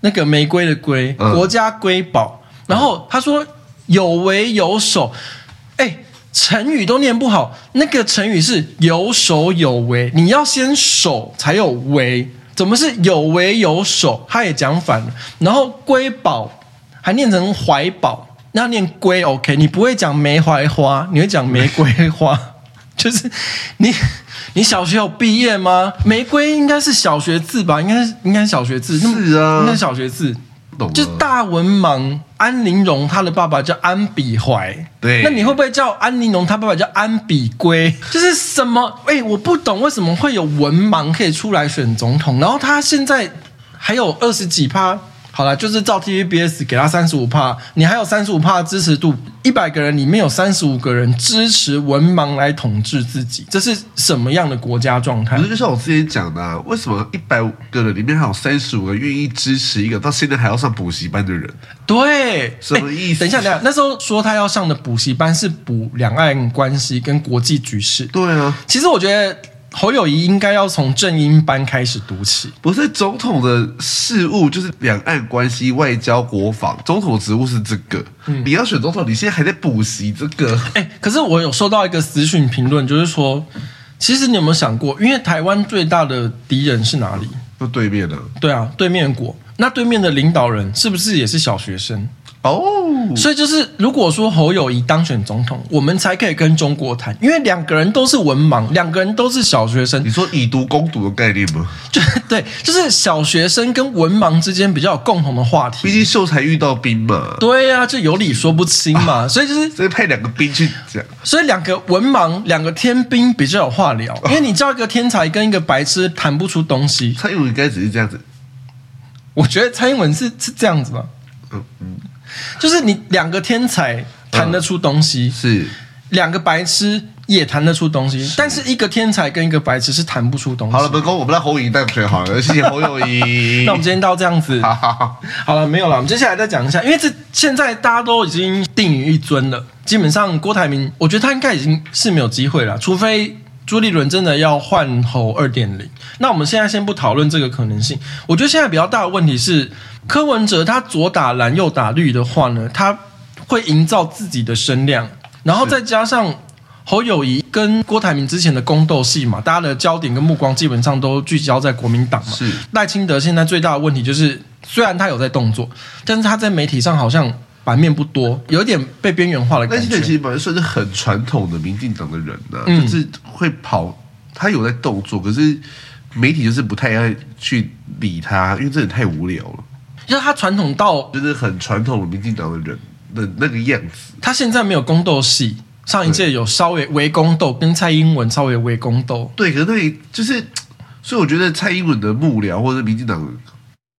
那个玫瑰的瑰，国家瑰宝。嗯、然后他说有为有守，哎，成语都念不好，那个成语是有守有为，你要先守才有为。怎么是有为有守？他也讲反了。然后瑰宝还念成怀宝，那念瑰 OK？你不会讲梅槐花，你会讲玫瑰花。就是你你小学有毕业吗？玫瑰应该是小学字吧？应该是应该是小学字。是啊，应该是小学字。就大文盲安陵容，他的爸爸叫安比怀。对，那你会不会叫安陵容？他爸爸叫安比圭？就是什么？哎、欸，我不懂为什么会有文盲可以出来选总统，然后他现在还有二十几趴。好了，就是照 TVBS 给他三十五帕，你还有三十五帕的支持度，一百个人里面有三十五个人支持文盲来统治自己，这是什么样的国家状态？可是就像我之前讲的、啊，为什么一百个人里面还有三十五个愿意支持一个到现在还要上补习班的人？对，什么意思？等一下，等一下，那时候说他要上的补习班是补两岸关系跟国际局势。对啊，其实我觉得。侯友谊应该要从正音班开始读起。不是总统的事务，就是两岸关系、外交、国防。总统职务是这个。嗯、你要选总统，你现在还在补习这个？哎、欸，可是我有收到一个私讯评论，就是说，其实你有没有想过，因为台湾最大的敌人是哪里？就对面的，对啊，对面国。那对面的领导人是不是也是小学生？哦，所以就是，如果说侯友谊当选总统，我们才可以跟中国谈，因为两个人都是文盲，两个人都是小学生。你说以毒攻毒的概念吗？就对，就是小学生跟文盲之间比较有共同的话题。毕竟秀才遇到兵嘛。对呀、啊，就有理说不清嘛，啊、所以就是，所以派两个兵去讲。所以两个文盲，两个天兵比较有话聊，因为你叫一个天才跟一个白痴谈不出东西。蔡英文应该只是这样子。我觉得蔡英文是是这样子吧。嗯嗯。就是你两个天才谈得出东西，嗯、是两个白痴也谈得出东西，是但是一个天才跟一个白痴是谈不出东西。好了，本宫我们让侯友谊带学好了，谢谢侯友谊。那我们今天到这样子，好，好，好，好了，没有了。我们接下来再讲一下，因为这现在大家都已经定于一尊了，基本上郭台铭，我觉得他应该已经是没有机会了，除非朱立伦真的要换侯二点零。那我们现在先不讨论这个可能性，我觉得现在比较大的问题是。柯文哲他左打蓝右打绿的话呢，他会营造自己的声量，然后再加上侯友谊跟郭台铭之前的宫斗戏嘛，大家的焦点跟目光基本上都聚焦在国民党嘛。是赖清德现在最大的问题就是，虽然他有在动作，但是他在媒体上好像版面不多，有一点被边缘化的感觉。赖清德其实本来算是很传统的民进党的人呢、啊，嗯、就是会跑，他有在动作，可是媒体就是不太爱去理他，因为真的太无聊了。就是他传统到就是很传统的民进党的人的那个样子。他现在没有宫斗戏，上一届有稍微微宫斗，跟蔡英文稍微微宫斗。对，可是那就是，所以我觉得蔡英文的幕僚或者民进党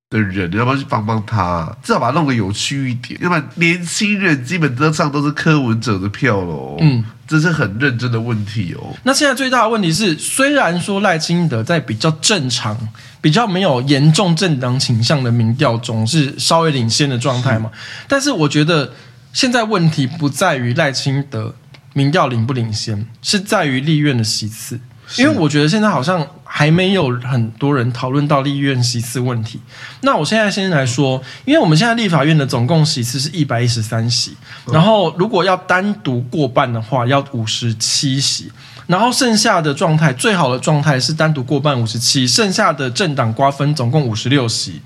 的人，要不要去帮帮他？至少把它弄得有趣一点。要不然年轻人基本上都是柯文哲的票喽。嗯。这是很认真的问题哦。那现在最大的问题是，虽然说赖清德在比较正常、比较没有严重政党倾向的民调中是稍微领先的状态嘛，是但是我觉得现在问题不在于赖清德民调领不领先，是在于立院的席次。因为我觉得现在好像还没有很多人讨论到立院席次问题。那我现在先来说，因为我们现在立法院的总共席次是一百一十三席，然后如果要单独过半的话，要五十七席，然后剩下的状态，最好的状态是单独过半五十七，剩下的政党瓜分总共五十六席。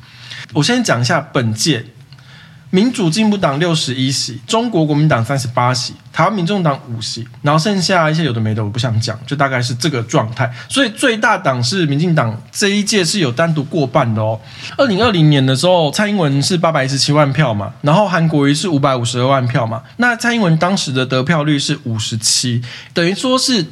我先讲一下本届。民主进步党六十一席，中国国民党三十八席，台湾民众党五席，然后剩下一些有的没的，我不想讲，就大概是这个状态。所以最大党是民进党，这一届是有单独过半的哦。二零二零年的时候，蔡英文是八百一十七万票嘛，然后韩国瑜是五百五十二万票嘛，那蔡英文当时的得票率是五十七，等于说是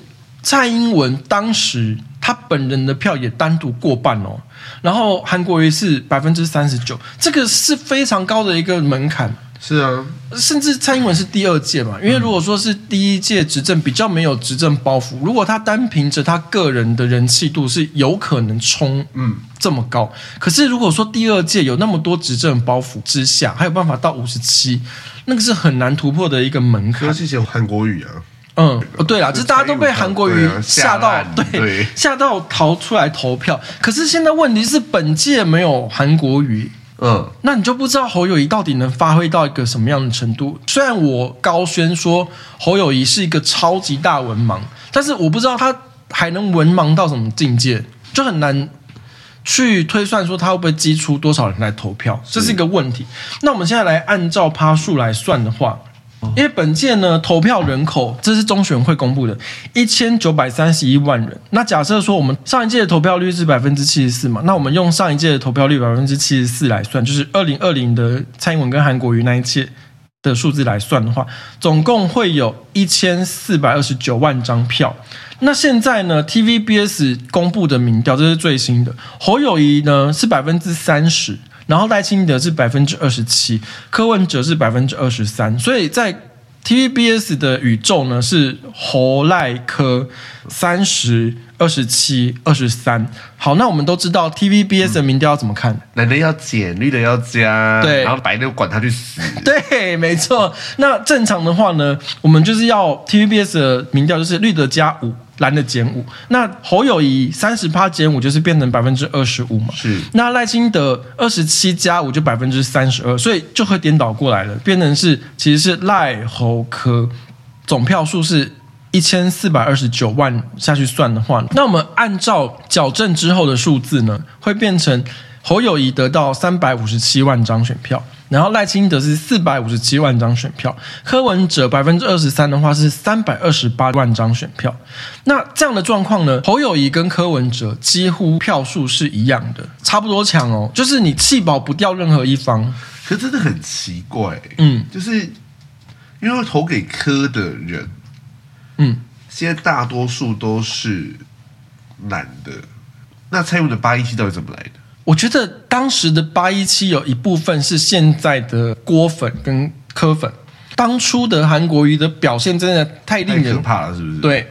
蔡英文当时他本人的票也单独过半哦。然后韩国瑜是百分之三十九，这个是非常高的一个门槛。是啊，甚至蔡英文是第二届嘛，因为如果说是第一届执政比较没有执政包袱，如果他单凭着他个人的人气度是有可能冲嗯这么高。嗯、可是如果说第二届有那么多执政包袱之下，还有办法到五十七，那个是很难突破的一个门槛。谢谢韩国瑜啊。嗯，哦，对了，就是大家都被韩国瑜吓到，对，吓到逃出来投票。可是现在问题是，本届没有韩国瑜，嗯，那你就不知道侯友谊到底能发挥到一个什么样的程度。虽然我高宣说侯友谊是一个超级大文盲，但是我不知道他还能文盲到什么境界，就很难去推算说他会不会激出多少人来投票，这是一个问题。那我们现在来按照趴数来算的话。因为本届呢，投票人口，这是中选会公布的，一千九百三十一万人。那假设说我们上一届的投票率是百分之七十四嘛，那我们用上一届的投票率百分之七十四来算，就是二零二零的蔡英文跟韩国瑜那一届的数字来算的话，总共会有一千四百二十九万张票。那现在呢，TVBS 公布的民调，这是最新的，侯友宜呢是百分之三十。然后赖清德是百分之二十七，柯文哲是百分之二十三，所以在 TVBS 的宇宙呢是侯赖柯三十二十七二十三。好，那我们都知道 TVBS 的民调要怎么看？蓝的要减，绿的要加，对，然后白的管他去死。对，没错。那正常的话呢，我们就是要 TVBS 的民调就是绿的加五。蓝的减五，那侯友谊三十趴减五就是变成百分之二十五嘛？是。那赖清德二十七加五就百分之三十二，所以就会颠倒过来了，变成是其实是赖侯科总票数是一千四百二十九万下去算的话，那我们按照矫正之后的数字呢，会变成侯友谊得到三百五十七万张选票，然后赖清德是四百五十七万张选票，柯文哲百分之二十三的话是三百二十八万张选票。那这样的状况呢，侯友谊跟柯文哲几乎票数是一样的，差不多强哦，就是你弃保不掉任何一方。可真的很奇怪，嗯，就是因为投给柯的人。嗯，现在大多数都是男的。那蔡英文的八一七到底怎么来的？我觉得当时的八一七有一部分是现在的郭粉跟柯粉。当初的韩国瑜的表现真的太令人可怕了，是不是？对。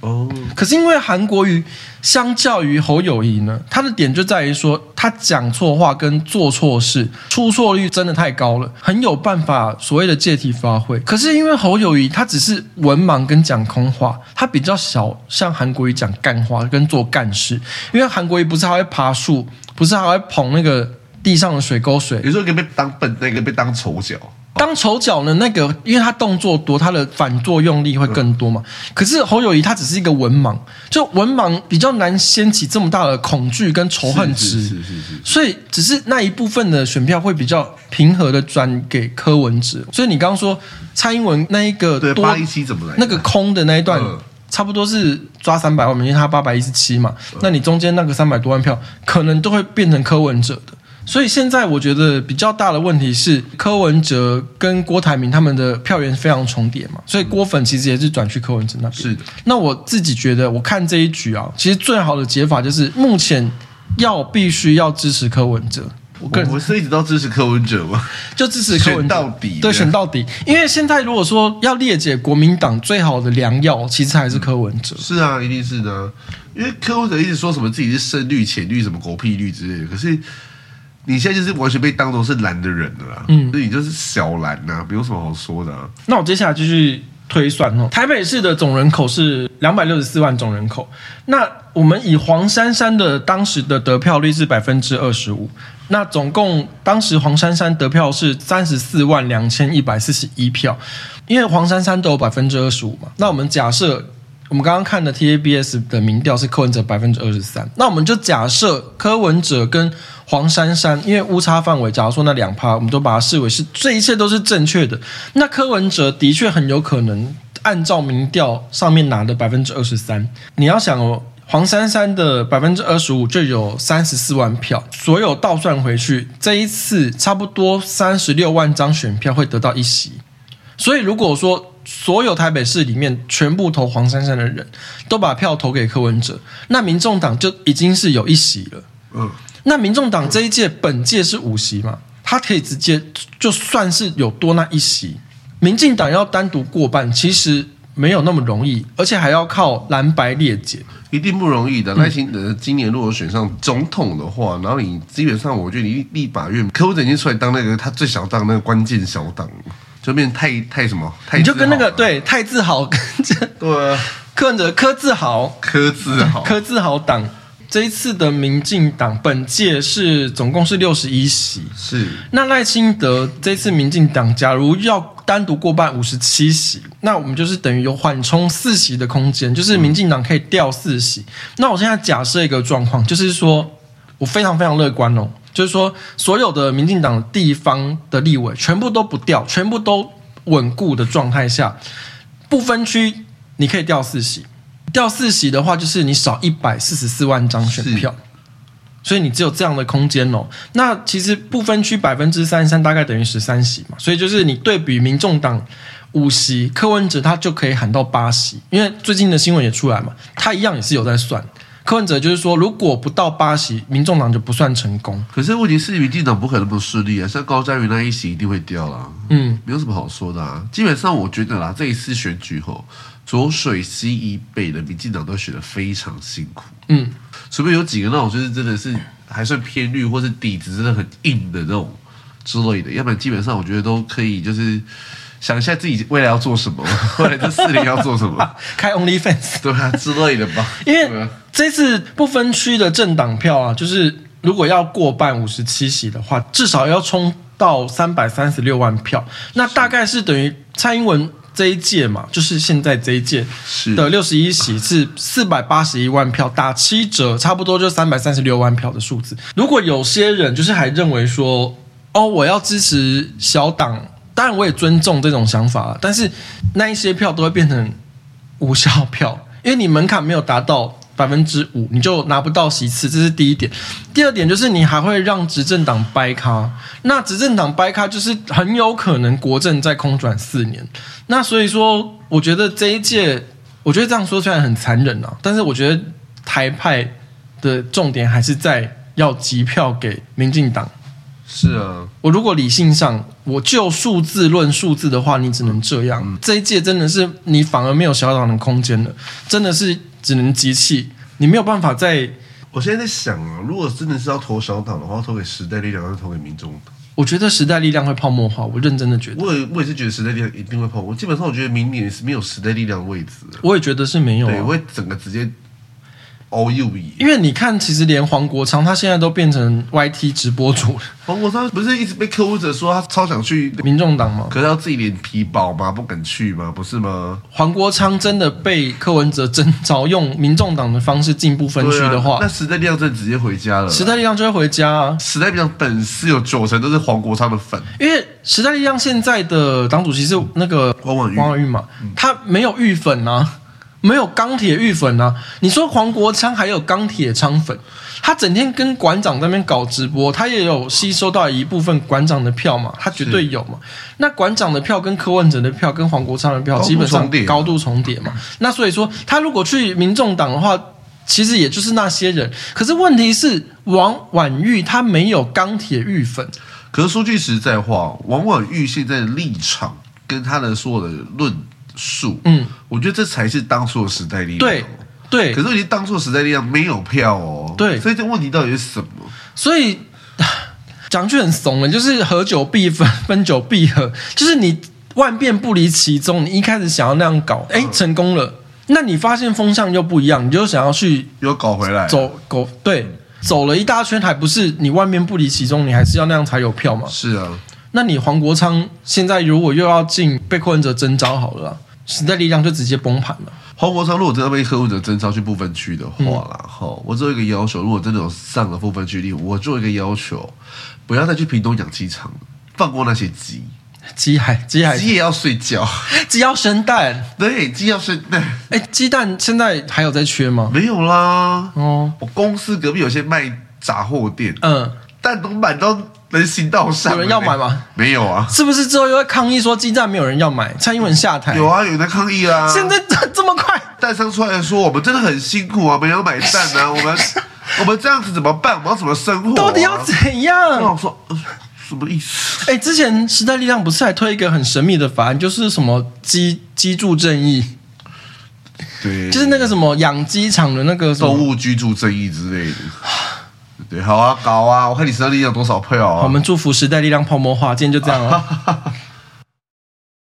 哦，可是因为韩国瑜相较于侯友谊呢，他的点就在于说他讲错话跟做错事出错率真的太高了，很有办法所谓的借题发挥。可是因为侯友谊他只是文盲跟讲空话，他比较少像韩国瑜讲干话跟做干事。因为韩国瑜不是还会爬树，不是还会捧那个地上的水沟水，有时候可以被当笨，那个被当丑角。当丑角呢？那个，因为他动作多，他的反作用力会更多嘛。可是侯友谊他只是一个文盲，就文盲比较难掀起这么大的恐惧跟仇恨值，是是是。所以只是那一部分的选票会比较平和的转给柯文哲。所以你刚刚说蔡英文那一个对八一七怎么来？那个空的那一段，差不多是抓三百万，因为他八百一十七嘛。那你中间那个三百多万票，可能都会变成柯文哲的。所以现在我觉得比较大的问题是柯文哲跟郭台铭他们的票源非常重叠嘛，所以郭粉其实也是转去柯文哲那边。是的。那我自己觉得，我看这一局啊，其实最好的解法就是目前要必须要支持柯文哲。我个人我是一直都支持柯文哲嘛，就支持柯文哲到底。对，选到底。因为现在如果说要列解国民党最好的良药，其实还是柯文哲。是啊，一定是的。因为柯文哲一直说什么自己是深绿、浅绿、什么狗屁绿之类的，可是。你现在就是完全被当作是蓝的人了啦，嗯，所以你就是小蓝呐、啊，没有什么好说的、啊。那我接下来继续推算哦，台北市的总人口是两百六十四万总人口，那我们以黄珊珊的当时的得票率是百分之二十五，那总共当时黄珊珊得票是三十四万两千一百四十一票，因为黄珊珊都有百分之二十五嘛，那我们假设我们刚刚看的 TABS 的民调是柯文哲百分之二十三，那我们就假设柯文哲跟黄珊珊，因为误差范围，假如说那两趴，我们都把它视为是这一切都是正确的。那柯文哲的确很有可能按照民调上面拿的百分之二十三。你要想哦，黄珊珊的百分之二十五就有三十四万票，所有倒算回去，这一次差不多三十六万张选票会得到一席。所以如果说所有台北市里面全部投黄珊珊的人都把票投给柯文哲，那民众党就已经是有一席了。嗯。那民众党这一届本届是五席嘛，他可以直接就算是有多那一席，民进党要单独过半，其实没有那么容易，而且还要靠蓝白裂解，一定不容易的。赖清德今年如果选上总统的话，然后你基本上我觉得你立法院柯文哲已经出来当那个他最想当那个关键小党，就变太太什么，太你就跟那个对太自豪跟着对啊，柯文哲柯自豪。柯自豪。柯自豪党。这一次的民进党本届是总共是六十一席，是。那赖清德这次民进党假如要单独过半五十七席，那我们就是等于有缓冲四席的空间，就是民进党可以掉四席。那我现在假设一个状况，就是说我非常非常乐观哦，就是说所有的民进党地方的立委全部都不掉，全部都稳固的状态下，不分区你可以掉四席。掉四席的话，就是你少一百四十四万张选票，所以你只有这样的空间哦。那其实不分区百分之三十三，大概等于十三席嘛。所以就是你对比民众党五席，柯文哲他就可以喊到八席，因为最近的新闻也出来嘛，他一样也是有在算。柯文哲就是说，如果不到八席，民众党就不算成功。可是问题是，民进党不可能那么顺利啊，像高嘉瑜那一席一定会掉啦。嗯，没有什么好说的啊。基本上我觉得啦，这一次选举后。浊水溪以北的民进党都选的非常辛苦，嗯，除非有几个那种就是真的是还算偏绿，或是底子真的很硬的那种之类的，要不然基本上我觉得都可以，就是想一下自己未来要做什么，未来这四年要做什么，开 OnlyFans 对啊之类的吧。因为这次不分区的政党票啊，就是如果要过半五十七席的话，至少要冲到三百三十六万票，那大概是等于蔡英文。这一届嘛，就是现在这一届的六十一席是四百八十一万票，打七折，差不多就三百三十六万票的数字。如果有些人就是还认为说，哦，我要支持小党，当然我也尊重这种想法，但是那一些票都会变成无效票，因为你门槛没有达到。百分之五，你就拿不到席次，这是第一点。第二点就是你还会让执政党掰咖，那执政党掰咖就是很有可能国政再空转四年。那所以说，我觉得这一届，我觉得这样说虽然很残忍啊，但是我觉得台派的重点还是在要集票给民进党。是啊，我如果理性上，我就数字论数字的话，你只能这样。嗯、这一届真的是你反而没有小党的空间了，真的是。只能集气，你没有办法在。我现在在想啊，如果真的是要投小党的话，投给时代力量还是投给民众党？我觉得时代力量会泡沫化，我认真的觉得。我也我也是觉得时代力量一定会泡沫。基本上，我觉得明年是没有时代力量的位置。我也觉得是没有、啊，对，我会整个直接。哦，又因为你看，其实连黄国昌他现在都变成 YT 直播主了。黄国昌不是一直被客户者说他超想去民众党吗？可是他自己脸皮薄吗？不敢去吗？不是吗？黄国昌真的被柯文哲征召用民众党的方式进步分区的话，啊、那时代力量就直接回家了。时代力量就会回家啊！时代力量粉丝有九成都是黄国昌的粉，因为时代力量现在的党主席是那个王婉王婉諭嘛，他没有玉粉啊。没有钢铁玉粉啊！你说黄国昌还有钢铁昌粉，他整天跟馆长在那边搞直播，他也有吸收到一部分馆长的票嘛，他绝对有嘛。那馆长的票跟柯文哲的票跟黄国昌的票基本上高度重叠嘛。那所以说，他如果去民众党的话，其实也就是那些人。可是问题是，王婉玉他没有钢铁玉粉。可是说句实在话，王婉玉现在的立场跟他的所有的论。数，嗯，我觉得这才是当初的时代力量。对对，可是已经当初的时代力量没有票哦。对，所以这问题到底是什么？所以 讲句很怂的，就是合久必分，分久必合。就是你万变不离其宗，你一开始想要那样搞，哎，成功了，那你发现风向又不一样，你就想要去又搞回来，走狗对，走了一大圈，还不是你万变不离其宗，你还是要那样才有票嘛？是啊，那你黄国昌现在如果又要进被柯文哲征召好了。时代力量就直接崩盘了。黄国昌如果真的被柯文哲征召去不分区的话啦，哈、嗯，我只有一个要求，如果真的有上了不分区，我做一个要求，不要再去屏东养鸡场，放过那些鸡。鸡还鸡还鸡也要睡觉，鸡要生蛋，对，鸡要生蛋。哎，鸡蛋现在还有在缺吗？没有啦。哦，我公司隔壁有些卖杂货店，嗯，蛋都满到。人行道上有人要买吗？没有啊，是不是之后又会抗议说鸡蛋没有人要买？蔡英文下台有啊，有人在抗议啊。现在这这么快，蛋商出来说我们真的很辛苦啊，没有买蛋啊，我们我们这样子怎么办？我们要怎么生活、啊？到底要怎样？我说、呃、什么意思？哎、欸，之前时代力量不是还推一个很神秘的法案，就是什么鸡鸡住正义？对，就是那个什么养鸡场的那个动物居住正义之类的。对，好啊，搞啊！我看你时代力量多少票啊！我们祝福时代力量泡沫化，今天就这样了。